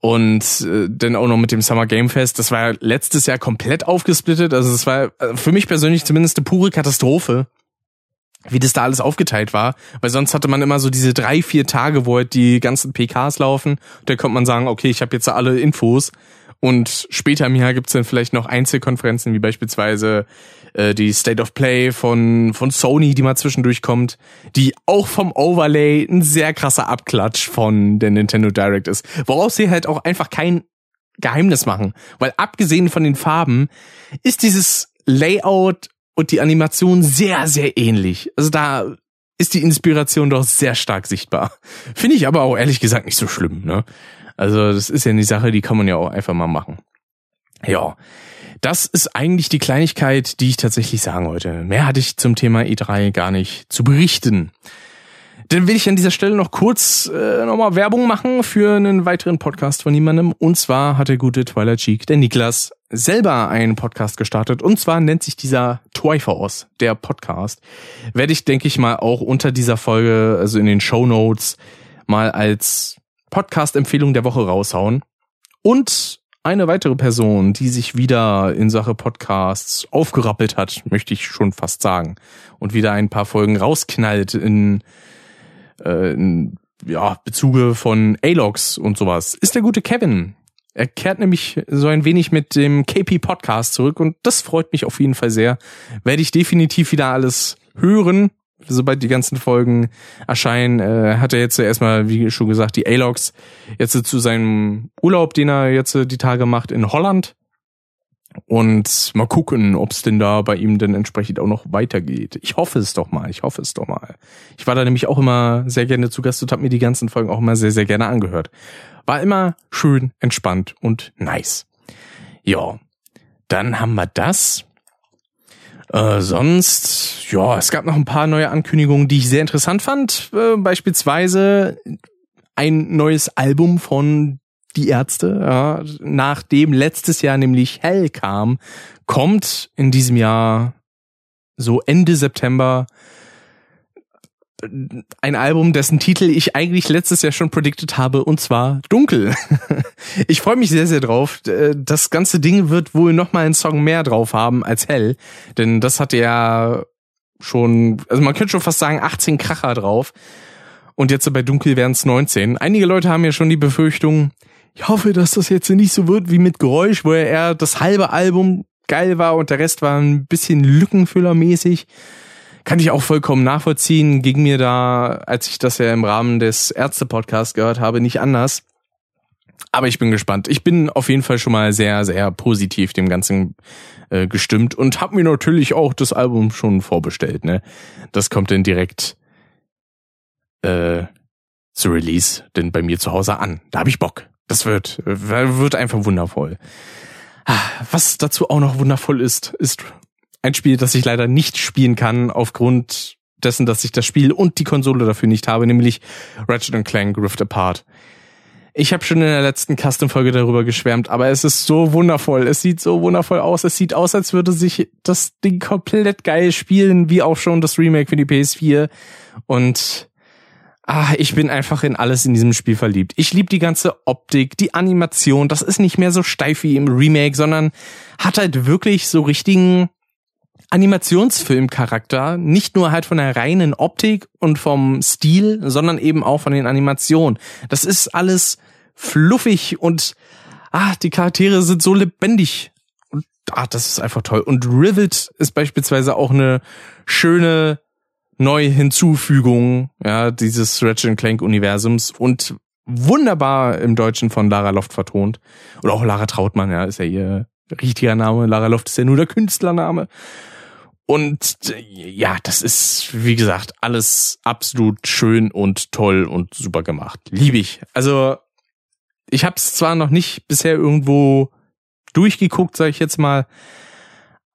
und äh, dann auch noch mit dem Summer Game Fest. Das war letztes Jahr komplett aufgesplittet. Also es war äh, für mich persönlich zumindest eine pure Katastrophe, wie das da alles aufgeteilt war. Weil sonst hatte man immer so diese drei, vier Tage, wo halt die ganzen PKs laufen. Da kommt man sagen, okay, ich habe jetzt alle Infos. Und später im Jahr gibt's dann vielleicht noch Einzelkonferenzen, wie beispielsweise äh, die State of Play von, von Sony, die mal zwischendurch kommt, die auch vom Overlay ein sehr krasser Abklatsch von der Nintendo Direct ist. Woraus sie halt auch einfach kein Geheimnis machen. Weil abgesehen von den Farben ist dieses Layout und die Animation sehr, sehr ähnlich. Also da ist die Inspiration doch sehr stark sichtbar. Finde ich aber auch ehrlich gesagt nicht so schlimm, ne? Also das ist ja eine Sache, die kann man ja auch einfach mal machen. Ja, das ist eigentlich die Kleinigkeit, die ich tatsächlich sagen wollte. Mehr hatte ich zum Thema E3 gar nicht zu berichten. Dann will ich an dieser Stelle noch kurz äh, nochmal Werbung machen für einen weiteren Podcast von jemandem. Und zwar hat der gute Twilight Cheek, der Niklas, selber einen Podcast gestartet. Und zwar nennt sich dieser Twyfors, der Podcast, werde ich, denke ich mal, auch unter dieser Folge, also in den Show Notes, mal als Podcast-Empfehlung der Woche raushauen. Und eine weitere Person, die sich wieder in Sache Podcasts aufgerappelt hat, möchte ich schon fast sagen, und wieder ein paar Folgen rausknallt in, äh, in ja, Bezuge von A-Logs und sowas, ist der gute Kevin. Er kehrt nämlich so ein wenig mit dem KP Podcast zurück und das freut mich auf jeden Fall sehr. Werde ich definitiv wieder alles hören, sobald die ganzen Folgen erscheinen. Äh, hat er jetzt erstmal, wie schon gesagt, die A-Logs jetzt zu seinem Urlaub, den er jetzt die Tage macht in Holland. Und mal gucken, ob es denn da bei ihm denn entsprechend auch noch weitergeht. Ich hoffe es doch mal, ich hoffe es doch mal. Ich war da nämlich auch immer sehr gerne zu Gast und habe mir die ganzen Folgen auch immer sehr, sehr gerne angehört. War immer schön, entspannt und nice. Ja, dann haben wir das. Äh, sonst, ja, es gab noch ein paar neue Ankündigungen, die ich sehr interessant fand. Äh, beispielsweise ein neues Album von Die Ärzte, ja, nachdem letztes Jahr nämlich Hell kam, kommt in diesem Jahr so Ende September ein Album, dessen Titel ich eigentlich letztes Jahr schon predicted habe, und zwar Dunkel. ich freue mich sehr, sehr drauf. Das ganze Ding wird wohl noch mal einen Song mehr drauf haben als Hell, denn das hat ja schon, also man könnte schon fast sagen 18 Kracher drauf. Und jetzt bei Dunkel wären es 19. Einige Leute haben ja schon die Befürchtung, ich hoffe, dass das jetzt nicht so wird wie mit Geräusch, wo er das halbe Album geil war und der Rest war ein bisschen lückenfüllermäßig kann ich auch vollkommen nachvollziehen. Ging mir da, als ich das ja im Rahmen des Ärzte-Podcasts gehört habe, nicht anders. Aber ich bin gespannt. Ich bin auf jeden Fall schon mal sehr, sehr positiv dem Ganzen äh, gestimmt und habe mir natürlich auch das Album schon vorbestellt. Ne, das kommt dann direkt äh, zu Release denn bei mir zu Hause an. Da habe ich Bock. Das wird wird einfach wundervoll. Ah, was dazu auch noch wundervoll ist, ist ein Spiel, das ich leider nicht spielen kann aufgrund dessen, dass ich das Spiel und die Konsole dafür nicht habe, nämlich Ratchet Clank Rift Apart. Ich habe schon in der letzten Custom-Folge darüber geschwärmt, aber es ist so wundervoll. Es sieht so wundervoll aus. Es sieht aus, als würde sich das Ding komplett geil spielen, wie auch schon das Remake für die PS4. Und ah, ich bin einfach in alles in diesem Spiel verliebt. Ich liebe die ganze Optik, die Animation. Das ist nicht mehr so steif wie im Remake, sondern hat halt wirklich so richtigen Animationsfilmcharakter, nicht nur halt von der reinen Optik und vom Stil, sondern eben auch von den Animationen. Das ist alles fluffig und ah, die Charaktere sind so lebendig. Und ah, das ist einfach toll. Und Rivet ist beispielsweise auch eine schöne neue Hinzufügung ja, dieses Ratchet Clank Universums und wunderbar im Deutschen von Lara Loft vertont. Oder auch Lara Trautmann, ja, ist ja ihr richtiger Name. Lara Loft ist ja nur der Künstlername. Und ja, das ist, wie gesagt, alles absolut schön und toll und super gemacht. Liebe ich. Also, ich habe es zwar noch nicht bisher irgendwo durchgeguckt, sage ich jetzt mal,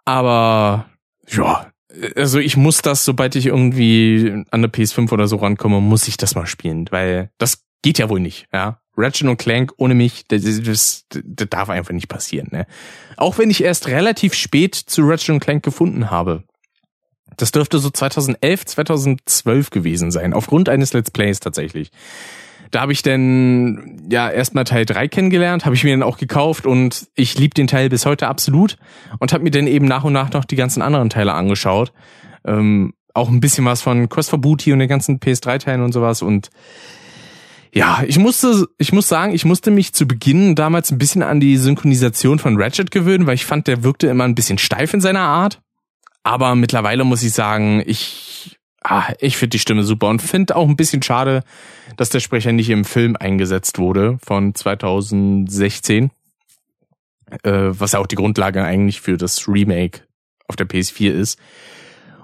aber ja, also ich muss das, sobald ich irgendwie an der PS5 oder so rankomme, muss ich das mal spielen, weil das geht ja wohl nicht, ja. Ratchet und Clank ohne mich, das, das, das darf einfach nicht passieren. Ne? Auch wenn ich erst relativ spät zu Ratchet und Clank gefunden habe. Das dürfte so 2011, 2012 gewesen sein, aufgrund eines Let's Plays tatsächlich. Da habe ich dann ja erstmal Teil 3 kennengelernt, habe ich mir dann auch gekauft und ich liebe den Teil bis heute absolut und habe mir dann eben nach und nach noch die ganzen anderen Teile angeschaut. Ähm, auch ein bisschen was von Quest for Booty und den ganzen PS3-Teilen und sowas und ja, ich musste, ich muss sagen, ich musste mich zu Beginn damals ein bisschen an die Synchronisation von Ratchet gewöhnen, weil ich fand, der wirkte immer ein bisschen steif in seiner Art. Aber mittlerweile muss ich sagen, ich, ah, ich finde die Stimme super und finde auch ein bisschen schade, dass der Sprecher nicht im Film eingesetzt wurde von 2016. Äh, was ja auch die Grundlage eigentlich für das Remake auf der PS4 ist.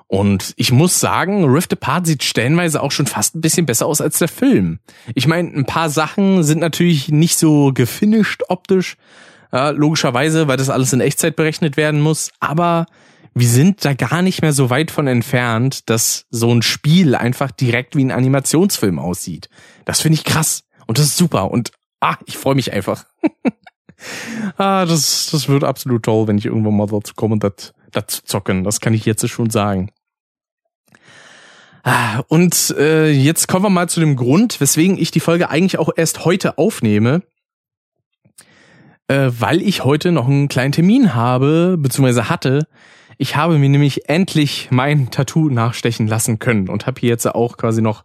Und ich muss sagen, Rift Apart sieht stellenweise auch schon fast ein bisschen besser aus als der Film. Ich meine, ein paar Sachen sind natürlich nicht so gefinisht optisch, ja, logischerweise, weil das alles in Echtzeit berechnet werden muss. Aber wir sind da gar nicht mehr so weit von entfernt, dass so ein Spiel einfach direkt wie ein Animationsfilm aussieht. Das finde ich krass und das ist super und ah, ich freue mich einfach. ah, das, das wird absolut toll, wenn ich irgendwann mal dazu komme, das dazu zocken. Das kann ich jetzt schon sagen. Ah, und äh, jetzt kommen wir mal zu dem Grund, weswegen ich die Folge eigentlich auch erst heute aufnehme. Äh, weil ich heute noch einen kleinen Termin habe, beziehungsweise hatte. Ich habe mir nämlich endlich mein Tattoo nachstechen lassen können und habe hier jetzt auch quasi noch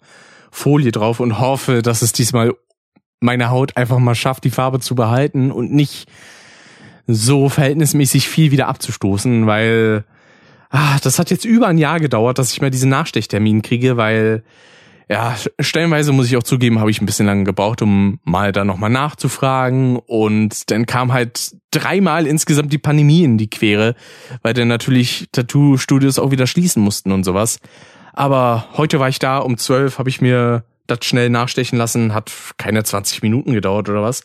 Folie drauf und hoffe, dass es diesmal meine Haut einfach mal schafft, die Farbe zu behalten und nicht so verhältnismäßig viel wieder abzustoßen, weil ah, das hat jetzt über ein Jahr gedauert, dass ich mal diesen Nachstechtermin kriege, weil ja, stellenweise muss ich auch zugeben, habe ich ein bisschen lange gebraucht, um mal da nochmal nachzufragen. Und dann kam halt dreimal insgesamt die Pandemie in die Quere, weil dann natürlich Tattoo-Studios auch wieder schließen mussten und sowas. Aber heute war ich da, um zwölf habe ich mir das schnell nachstechen lassen, hat keine 20 Minuten gedauert oder was.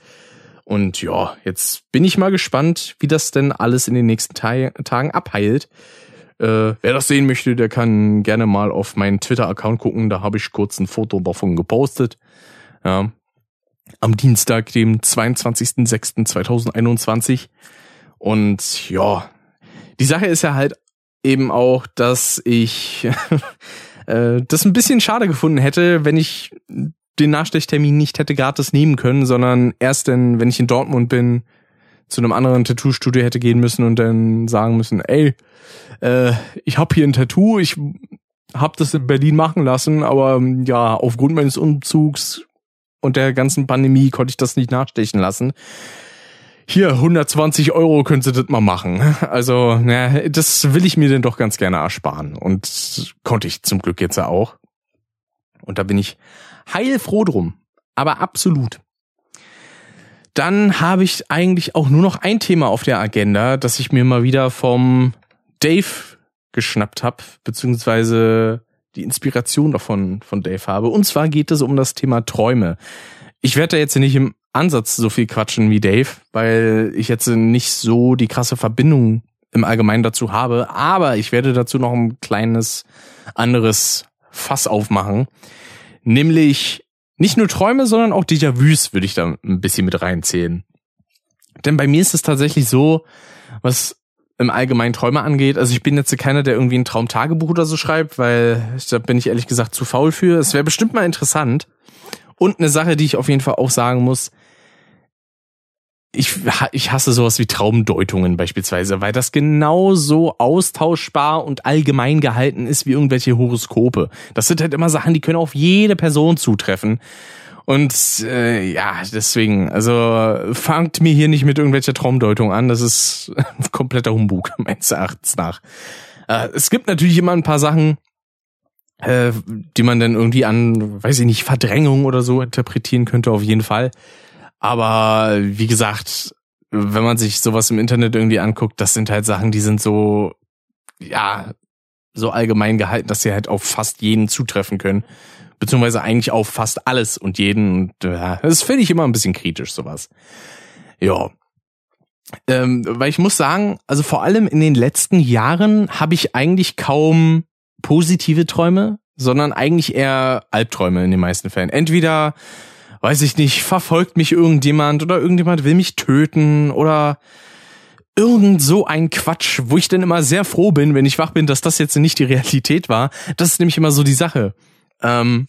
Und ja, jetzt bin ich mal gespannt, wie das denn alles in den nächsten Tagen abheilt. Äh, wer das sehen möchte, der kann gerne mal auf meinen Twitter-Account gucken. Da habe ich kurz ein Foto davon gepostet. Ja. Am Dienstag, dem 22.06.2021. Und ja, die Sache ist ja halt eben auch, dass ich äh, das ein bisschen schade gefunden hätte, wenn ich den Nachstechtermin nicht hätte gratis nehmen können, sondern erst denn, wenn ich in Dortmund bin, zu einem anderen Tattoo-Studio hätte gehen müssen und dann sagen müssen, ey, äh, ich hab hier ein Tattoo, ich hab das in Berlin machen lassen, aber ja, aufgrund meines Umzugs und der ganzen Pandemie konnte ich das nicht nachstechen lassen. Hier, 120 Euro könnt ihr das mal machen. Also, na, das will ich mir denn doch ganz gerne ersparen. Und konnte ich zum Glück jetzt auch. Und da bin ich heilfroh drum. Aber absolut. Dann habe ich eigentlich auch nur noch ein Thema auf der Agenda, das ich mir mal wieder vom Dave geschnappt habe, beziehungsweise die Inspiration davon von Dave habe. Und zwar geht es um das Thema Träume. Ich werde da jetzt nicht im Ansatz so viel quatschen wie Dave, weil ich jetzt nicht so die krasse Verbindung im Allgemeinen dazu habe. Aber ich werde dazu noch ein kleines anderes Fass aufmachen. Nämlich nicht nur Träume, sondern auch Déjà-vus würde ich da ein bisschen mit reinzählen. Denn bei mir ist es tatsächlich so, was im Allgemeinen Träume angeht. Also ich bin jetzt keiner, der irgendwie ein Traumtagebuch oder so schreibt, weil da bin ich ehrlich gesagt zu faul für. Es wäre bestimmt mal interessant. Und eine Sache, die ich auf jeden Fall auch sagen muss, ich, ich hasse sowas wie Traumdeutungen beispielsweise, weil das genauso austauschbar und allgemein gehalten ist wie irgendwelche Horoskope. Das sind halt immer Sachen, die können auf jede Person zutreffen. Und äh, ja, deswegen, also fangt mir hier nicht mit irgendwelcher Traumdeutung an. Das ist kompletter Humbug, meines Erachtens nach. Äh, es gibt natürlich immer ein paar Sachen, äh, die man dann irgendwie an, weiß ich nicht, Verdrängung oder so interpretieren könnte, auf jeden Fall. Aber wie gesagt, wenn man sich sowas im Internet irgendwie anguckt, das sind halt Sachen, die sind so, ja, so allgemein gehalten, dass sie halt auf fast jeden zutreffen können beziehungsweise eigentlich auf fast alles und jeden. Und, ja, das finde ich immer ein bisschen kritisch, sowas. Ja. Ähm, weil ich muss sagen, also vor allem in den letzten Jahren habe ich eigentlich kaum positive Träume, sondern eigentlich eher Albträume in den meisten Fällen. Entweder, weiß ich nicht, verfolgt mich irgendjemand oder irgendjemand will mich töten oder irgend so ein Quatsch, wo ich dann immer sehr froh bin, wenn ich wach bin, dass das jetzt nicht die Realität war. Das ist nämlich immer so die Sache. Ähm,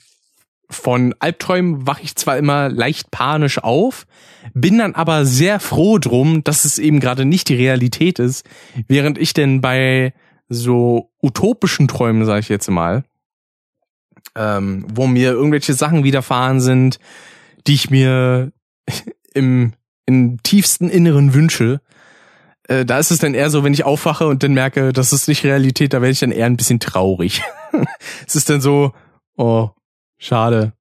von Albträumen wache ich zwar immer leicht panisch auf, bin dann aber sehr froh drum, dass es eben gerade nicht die Realität ist, während ich denn bei so utopischen Träumen, sage ich jetzt mal, ähm, wo mir irgendwelche Sachen widerfahren sind, die ich mir im, im tiefsten Inneren wünsche, äh, da ist es dann eher so, wenn ich aufwache und dann merke, das ist nicht Realität, da werde ich dann eher ein bisschen traurig. es ist dann so, oh, schade.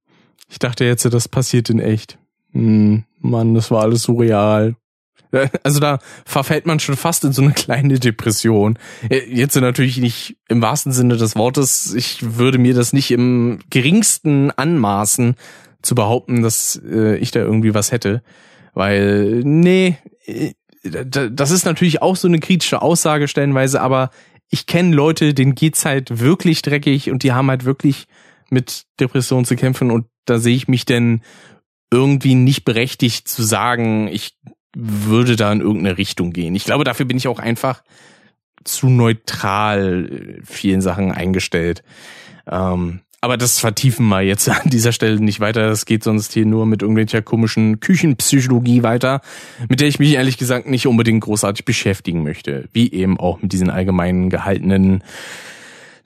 Ich dachte jetzt, das passiert in echt. Hm, Mann, das war alles surreal. Also da verfällt man schon fast in so eine kleine Depression. Jetzt natürlich nicht im wahrsten Sinne des Wortes. Ich würde mir das nicht im geringsten anmaßen, zu behaupten, dass äh, ich da irgendwie was hätte. Weil, nee, äh, das ist natürlich auch so eine kritische Aussage stellenweise, aber ich kenne Leute, denen geht's halt wirklich dreckig und die haben halt wirklich mit Depressionen zu kämpfen und da sehe ich mich denn irgendwie nicht berechtigt zu sagen, ich würde da in irgendeine Richtung gehen. Ich glaube, dafür bin ich auch einfach zu neutral vielen Sachen eingestellt. Ähm, aber das vertiefen wir jetzt an dieser Stelle nicht weiter. Das geht sonst hier nur mit irgendwelcher komischen Küchenpsychologie weiter, mit der ich mich ehrlich gesagt nicht unbedingt großartig beschäftigen möchte. Wie eben auch mit diesen allgemeinen gehaltenen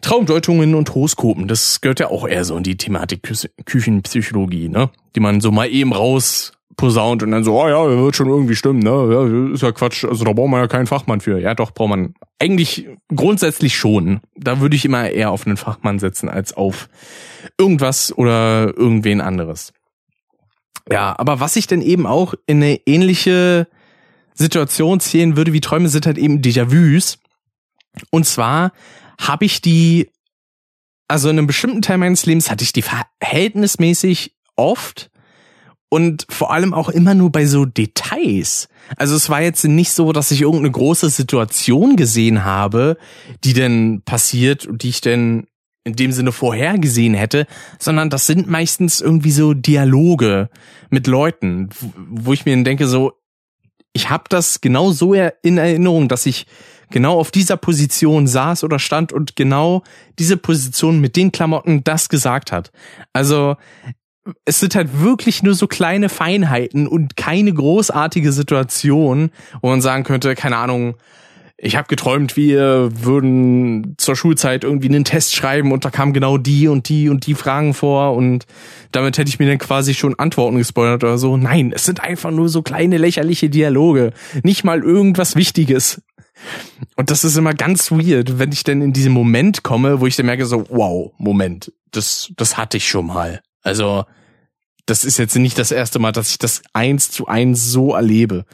Traumdeutungen und Horoskopen. Das gehört ja auch eher so in die Thematik Küchenpsychologie, ne? Die man so mal eben raus posaunt und dann so, oh ja, wird schon irgendwie stimmen, ne? Ja, ist ja Quatsch. Also da braucht man ja keinen Fachmann für. Ja, doch, braucht man eigentlich grundsätzlich schon. Da würde ich immer eher auf einen Fachmann setzen als auf irgendwas oder irgendwen anderes. Ja, aber was ich denn eben auch in eine ähnliche Situation zählen würde wie Träume sind halt eben Déjà-vus. Und zwar habe ich die, also in einem bestimmten Teil meines Lebens hatte ich die verhältnismäßig oft und vor allem auch immer nur bei so Details. Also es war jetzt nicht so, dass ich irgendeine große Situation gesehen habe, die denn passiert und die ich denn in dem Sinne vorhergesehen hätte, sondern das sind meistens irgendwie so Dialoge mit Leuten, wo ich mir denke so, ich habe das genau so in Erinnerung, dass ich genau auf dieser Position saß oder stand und genau diese Position mit den Klamotten das gesagt hat. Also es sind halt wirklich nur so kleine Feinheiten und keine großartige Situation, wo man sagen könnte, keine Ahnung, ich habe geträumt, wir würden zur Schulzeit irgendwie einen Test schreiben und da kamen genau die und die und die Fragen vor und damit hätte ich mir dann quasi schon Antworten gespoilert oder so. Nein, es sind einfach nur so kleine lächerliche Dialoge, nicht mal irgendwas Wichtiges. Und das ist immer ganz weird, wenn ich denn in diesen Moment komme, wo ich dann merke so, wow, Moment, das, das hatte ich schon mal. Also, das ist jetzt nicht das erste Mal, dass ich das eins zu eins so erlebe.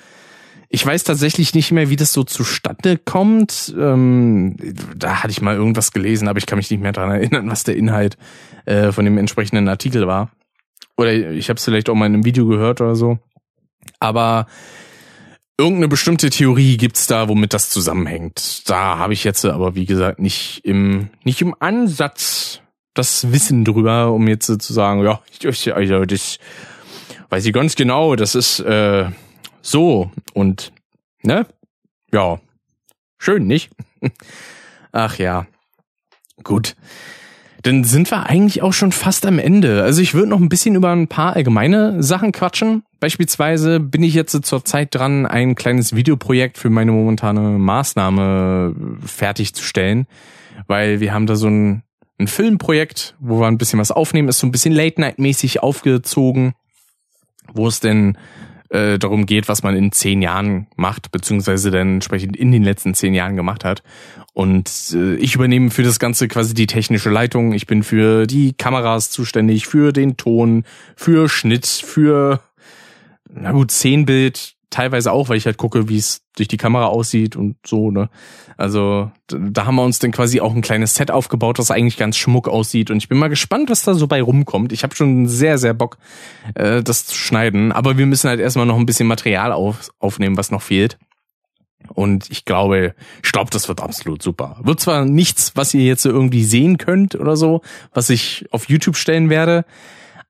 Ich weiß tatsächlich nicht mehr, wie das so zustande kommt. Ähm, da hatte ich mal irgendwas gelesen, aber ich kann mich nicht mehr dran erinnern, was der Inhalt äh, von dem entsprechenden Artikel war. Oder ich habe es vielleicht auch mal in einem Video gehört oder so. Aber irgendeine bestimmte Theorie gibt's da, womit das zusammenhängt. Da habe ich jetzt aber, wie gesagt, nicht im, nicht im Ansatz das Wissen drüber, um jetzt zu sagen, ja, ich, also das weiß ich ganz genau, das ist äh, so und ne? Ja. Schön, nicht? Ach ja. Gut. Dann sind wir eigentlich auch schon fast am Ende. Also ich würde noch ein bisschen über ein paar allgemeine Sachen quatschen. Beispielsweise bin ich jetzt zur Zeit dran, ein kleines Videoprojekt für meine momentane Maßnahme fertigzustellen, weil wir haben da so ein ein Filmprojekt, wo wir ein bisschen was aufnehmen, ist so ein bisschen Late-Night-mäßig aufgezogen, wo es denn äh, darum geht, was man in zehn Jahren macht, beziehungsweise dann entsprechend in den letzten zehn Jahren gemacht hat. Und äh, ich übernehme für das Ganze quasi die technische Leitung. Ich bin für die Kameras zuständig, für den Ton, für Schnitt, für na gut, Szenenbild, teilweise auch, weil ich halt gucke, wie es durch die Kamera aussieht und so, ne? Also da haben wir uns dann quasi auch ein kleines Set aufgebaut, das eigentlich ganz schmuck aussieht und ich bin mal gespannt, was da so bei rumkommt. Ich habe schon sehr, sehr Bock, äh, das zu schneiden, aber wir müssen halt erstmal noch ein bisschen Material auf, aufnehmen, was noch fehlt. Und ich glaube, ich glaube, das wird absolut super. Wird zwar nichts, was ihr jetzt irgendwie sehen könnt oder so, was ich auf YouTube stellen werde,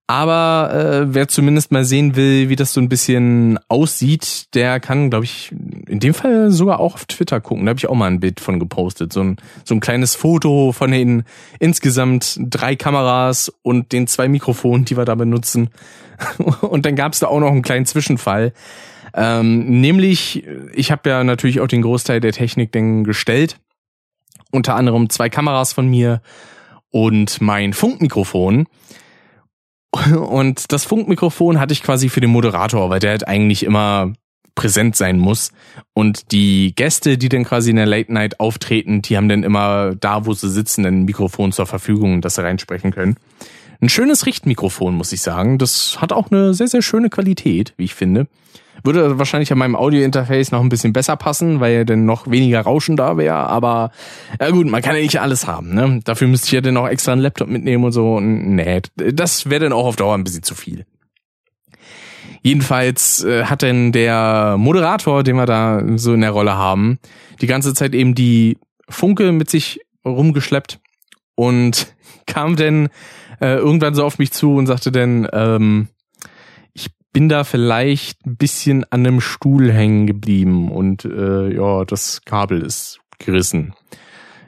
aber äh, wer zumindest mal sehen will, wie das so ein bisschen aussieht, der kann, glaube ich, in dem Fall sogar auch auf Twitter gucken. Da habe ich auch mal ein Bild von gepostet. So ein, so ein kleines Foto von den insgesamt drei Kameras und den zwei Mikrofonen, die wir da benutzen. Und dann gab es da auch noch einen kleinen Zwischenfall. Ähm, nämlich, ich habe ja natürlich auch den Großteil der Technik denn gestellt. Unter anderem zwei Kameras von mir und mein Funkmikrofon. Und das Funkmikrofon hatte ich quasi für den Moderator, weil der halt eigentlich immer präsent sein muss. Und die Gäste, die dann quasi in der Late Night auftreten, die haben dann immer da, wo sie sitzen, ein Mikrofon zur Verfügung, dass sie reinsprechen können. Ein schönes Richtmikrofon, muss ich sagen. Das hat auch eine sehr, sehr schöne Qualität, wie ich finde. Würde wahrscheinlich an meinem Audio-Interface noch ein bisschen besser passen, weil ja dann noch weniger Rauschen da wäre. Aber ja gut, man kann ja nicht alles haben. Ne? Dafür müsste ich ja dann auch extra einen Laptop mitnehmen und so. Und nee, das wäre dann auch auf Dauer ein bisschen zu viel. Jedenfalls äh, hat denn der Moderator, den wir da so in der Rolle haben, die ganze Zeit eben die Funke mit sich rumgeschleppt und kam denn äh, irgendwann so auf mich zu und sagte dann, ähm, bin da vielleicht ein bisschen an einem Stuhl hängen geblieben und äh, ja, das Kabel ist gerissen.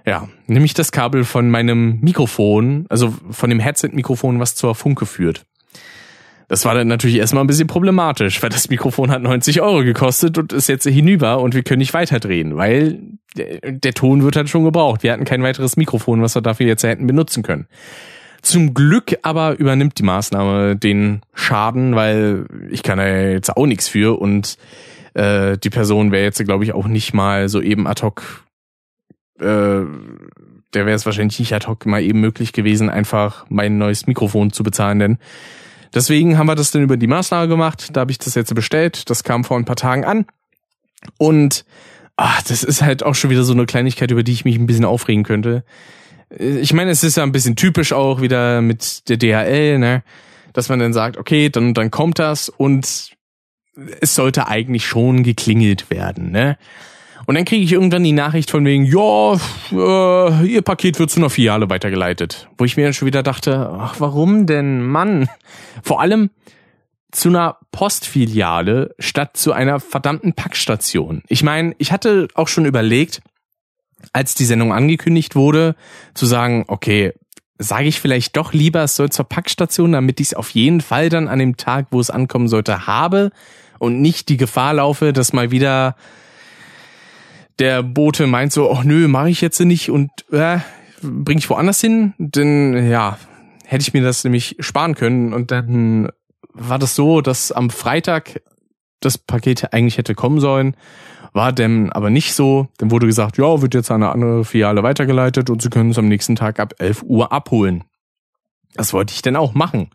Ja, nämlich das Kabel von meinem Mikrofon, also von dem Headset-Mikrofon, was zur Funke führt. Das war dann natürlich erstmal ein bisschen problematisch, weil das Mikrofon hat 90 Euro gekostet und ist jetzt hinüber und wir können nicht weiterdrehen, weil der, Ton wird halt schon gebraucht. Wir hatten kein weiteres Mikrofon, was wir dafür jetzt hätten benutzen können. Zum Glück aber übernimmt die Maßnahme den Schaden, weil ich kann da jetzt auch nichts für und äh, die Person wäre jetzt, glaube ich, auch nicht mal so eben ad hoc, äh, der wäre es wahrscheinlich nicht ad hoc mal eben möglich gewesen, einfach mein neues Mikrofon zu bezahlen, denn deswegen haben wir das dann über die Maßnahme gemacht. Da habe ich das jetzt bestellt. Das kam vor ein paar Tagen an und ach, das ist halt auch schon wieder so eine Kleinigkeit, über die ich mich ein bisschen aufregen könnte ich meine, es ist ja ein bisschen typisch auch wieder mit der DHL, ne, dass man dann sagt, okay, dann dann kommt das und es sollte eigentlich schon geklingelt werden, ne? Und dann kriege ich irgendwann die Nachricht von wegen, ja, äh, ihr Paket wird zu einer Filiale weitergeleitet. Wo ich mir dann schon wieder dachte, ach, warum denn, Mann? Vor allem zu einer Postfiliale statt zu einer verdammten Packstation. Ich meine, ich hatte auch schon überlegt, als die Sendung angekündigt wurde, zu sagen, okay, sage ich vielleicht doch lieber, es soll zur Packstation, damit ich es auf jeden Fall dann an dem Tag, wo es ankommen sollte, habe und nicht die Gefahr laufe, dass mal wieder der Bote meint so, ach nö, mache ich jetzt nicht und äh, bringe ich woanders hin. Denn ja, hätte ich mir das nämlich sparen können und dann war das so, dass am Freitag das Paket eigentlich hätte kommen sollen war dem aber nicht so. Dann wurde gesagt, ja, wird jetzt an eine andere Filiale weitergeleitet und sie können es am nächsten Tag ab 11 Uhr abholen. Das wollte ich denn auch machen.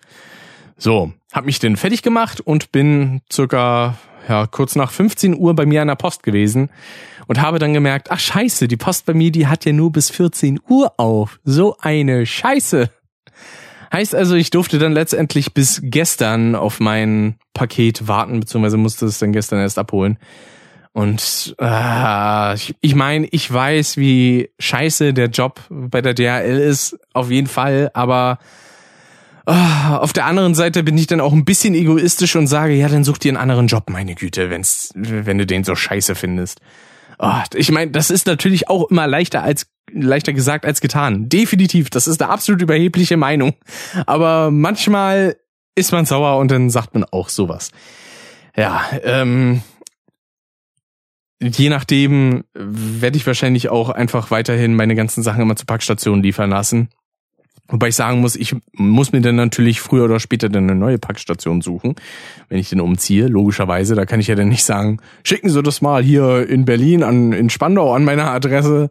So, hab mich denn fertig gemacht und bin circa ja, kurz nach 15 Uhr bei mir an der Post gewesen und habe dann gemerkt, ach scheiße, die Post bei mir, die hat ja nur bis 14 Uhr auf. So eine Scheiße. Heißt also, ich durfte dann letztendlich bis gestern auf mein Paket warten, beziehungsweise musste es dann gestern erst abholen. Und äh, ich, ich meine, ich weiß, wie scheiße der Job bei der DHL ist, auf jeden Fall, aber äh, auf der anderen Seite bin ich dann auch ein bisschen egoistisch und sage, ja, dann such dir einen anderen Job, meine Güte, wenn's, wenn du den so scheiße findest. Oh, ich meine, das ist natürlich auch immer leichter als leichter gesagt als getan. Definitiv, das ist eine absolut überhebliche Meinung. Aber manchmal ist man sauer und dann sagt man auch sowas. Ja, ähm, je nachdem werde ich wahrscheinlich auch einfach weiterhin meine ganzen Sachen immer zur Packstation liefern lassen. Wobei ich sagen muss, ich muss mir dann natürlich früher oder später dann eine neue Packstation suchen, wenn ich den umziehe, logischerweise. Da kann ich ja dann nicht sagen, schicken Sie das mal hier in Berlin an, in Spandau an meine Adresse.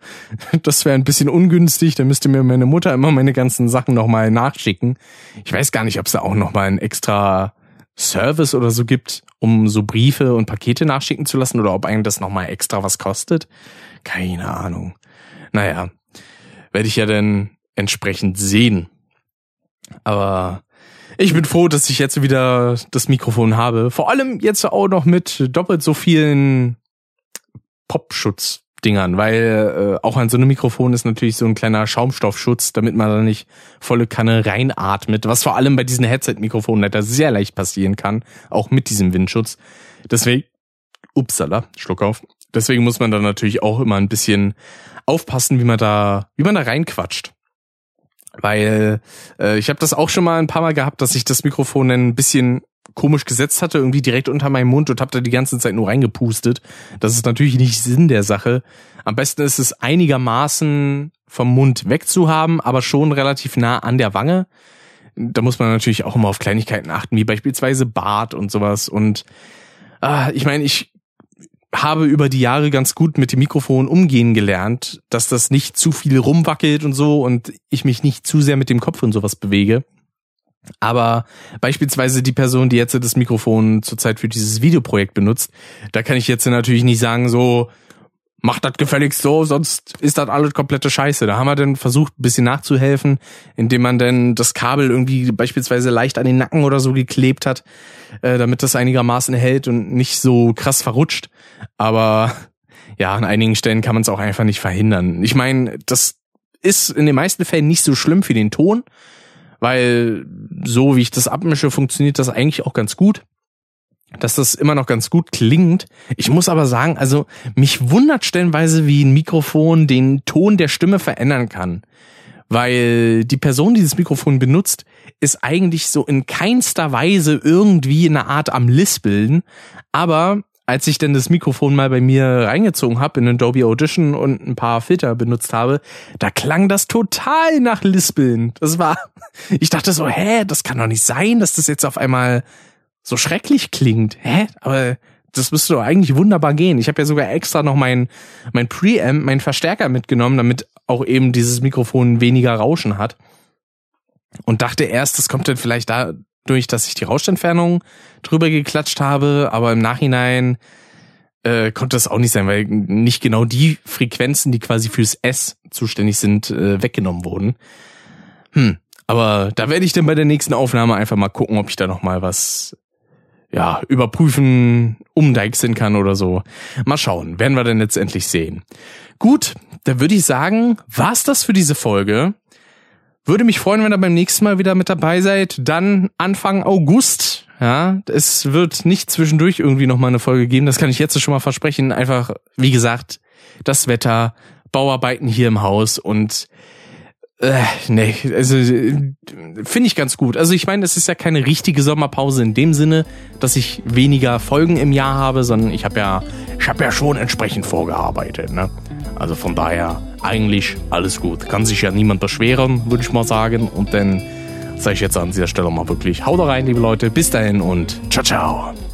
Das wäre ein bisschen ungünstig. Da müsste mir meine Mutter immer meine ganzen Sachen nochmal nachschicken. Ich weiß gar nicht, ob es da auch nochmal ein extra Service oder so gibt, um so Briefe und Pakete nachschicken zu lassen oder ob eigentlich das nochmal extra was kostet. Keine Ahnung. Naja, werde ich ja dann entsprechend sehen. Aber ich bin froh, dass ich jetzt wieder das Mikrofon habe. Vor allem jetzt auch noch mit doppelt so vielen Popschutz Dingern, weil äh, auch an so einem Mikrofon ist natürlich so ein kleiner Schaumstoffschutz, damit man da nicht volle Kanne reinatmet, was vor allem bei diesen Headset-Mikrofonen leider sehr leicht passieren kann, auch mit diesem Windschutz. Deswegen, upsala, Schluck auf. Deswegen muss man da natürlich auch immer ein bisschen aufpassen, wie man da, wie man da reinquatscht. Weil äh, ich habe das auch schon mal ein paar Mal gehabt, dass ich das Mikrofon ein bisschen komisch gesetzt hatte, irgendwie direkt unter meinem Mund und habe da die ganze Zeit nur reingepustet. Das ist natürlich nicht Sinn der Sache. Am besten ist es einigermaßen vom Mund wegzuhaben, aber schon relativ nah an der Wange. Da muss man natürlich auch immer auf Kleinigkeiten achten, wie beispielsweise Bart und sowas. Und ah, ich meine, ich habe über die Jahre ganz gut mit dem Mikrofon umgehen gelernt, dass das nicht zu viel rumwackelt und so und ich mich nicht zu sehr mit dem Kopf und sowas bewege. Aber beispielsweise die Person, die jetzt das Mikrofon zurzeit für dieses Videoprojekt benutzt, da kann ich jetzt natürlich nicht sagen, so, mach das gefälligst so, sonst ist das alles komplette Scheiße. Da haben wir dann versucht, ein bisschen nachzuhelfen, indem man dann das Kabel irgendwie beispielsweise leicht an den Nacken oder so geklebt hat, äh, damit das einigermaßen hält und nicht so krass verrutscht. Aber ja, an einigen Stellen kann man es auch einfach nicht verhindern. Ich meine, das ist in den meisten Fällen nicht so schlimm für den Ton weil so wie ich das abmische, funktioniert das eigentlich auch ganz gut. dass das immer noch ganz gut klingt. Ich muss aber sagen, also mich wundert stellenweise, wie ein Mikrofon den Ton der Stimme verändern kann. Weil die Person, die dieses Mikrofon benutzt, ist eigentlich so in keinster Weise irgendwie eine Art am Lispeln. Aber als ich denn das Mikrofon mal bei mir reingezogen habe in Adobe Audition und ein paar Filter benutzt habe, da klang das total nach Lispeln. Das war, ich dachte so, hä, das kann doch nicht sein, dass das jetzt auf einmal so schrecklich klingt. Hä? Aber das müsste doch eigentlich wunderbar gehen. Ich habe ja sogar extra noch mein, mein Preamp, mein Verstärker mitgenommen, damit auch eben dieses Mikrofon weniger Rauschen hat. Und dachte erst, das kommt dann vielleicht dadurch, dass ich die Rauschentfernung drüber geklatscht habe, aber im Nachhinein äh, konnte das auch nicht sein, weil nicht genau die Frequenzen, die quasi fürs S zuständig sind, äh, weggenommen wurden. Hm. Aber da werde ich dann bei der nächsten Aufnahme einfach mal gucken, ob ich da noch mal was ja, überprüfen, umdeichseln kann oder so. Mal schauen, werden wir denn letztendlich sehen. Gut, dann würde ich sagen, war's das für diese Folge. Würde mich freuen, wenn ihr beim nächsten Mal wieder mit dabei seid. Dann Anfang August. Ja, es wird nicht zwischendurch irgendwie nochmal eine Folge geben. Das kann ich jetzt schon mal versprechen. Einfach, wie gesagt, das Wetter, Bauarbeiten hier im Haus und äh, nee, also finde ich ganz gut. Also ich meine, es ist ja keine richtige Sommerpause in dem Sinne, dass ich weniger Folgen im Jahr habe, sondern ich habe ja, ich habe ja schon entsprechend vorgearbeitet. Ne? Also von daher eigentlich alles gut. Kann sich ja niemand beschweren, würde ich mal sagen. Und dann sage ich jetzt an dieser Stelle mal wirklich, haut rein, liebe Leute. Bis dahin und ciao, ciao.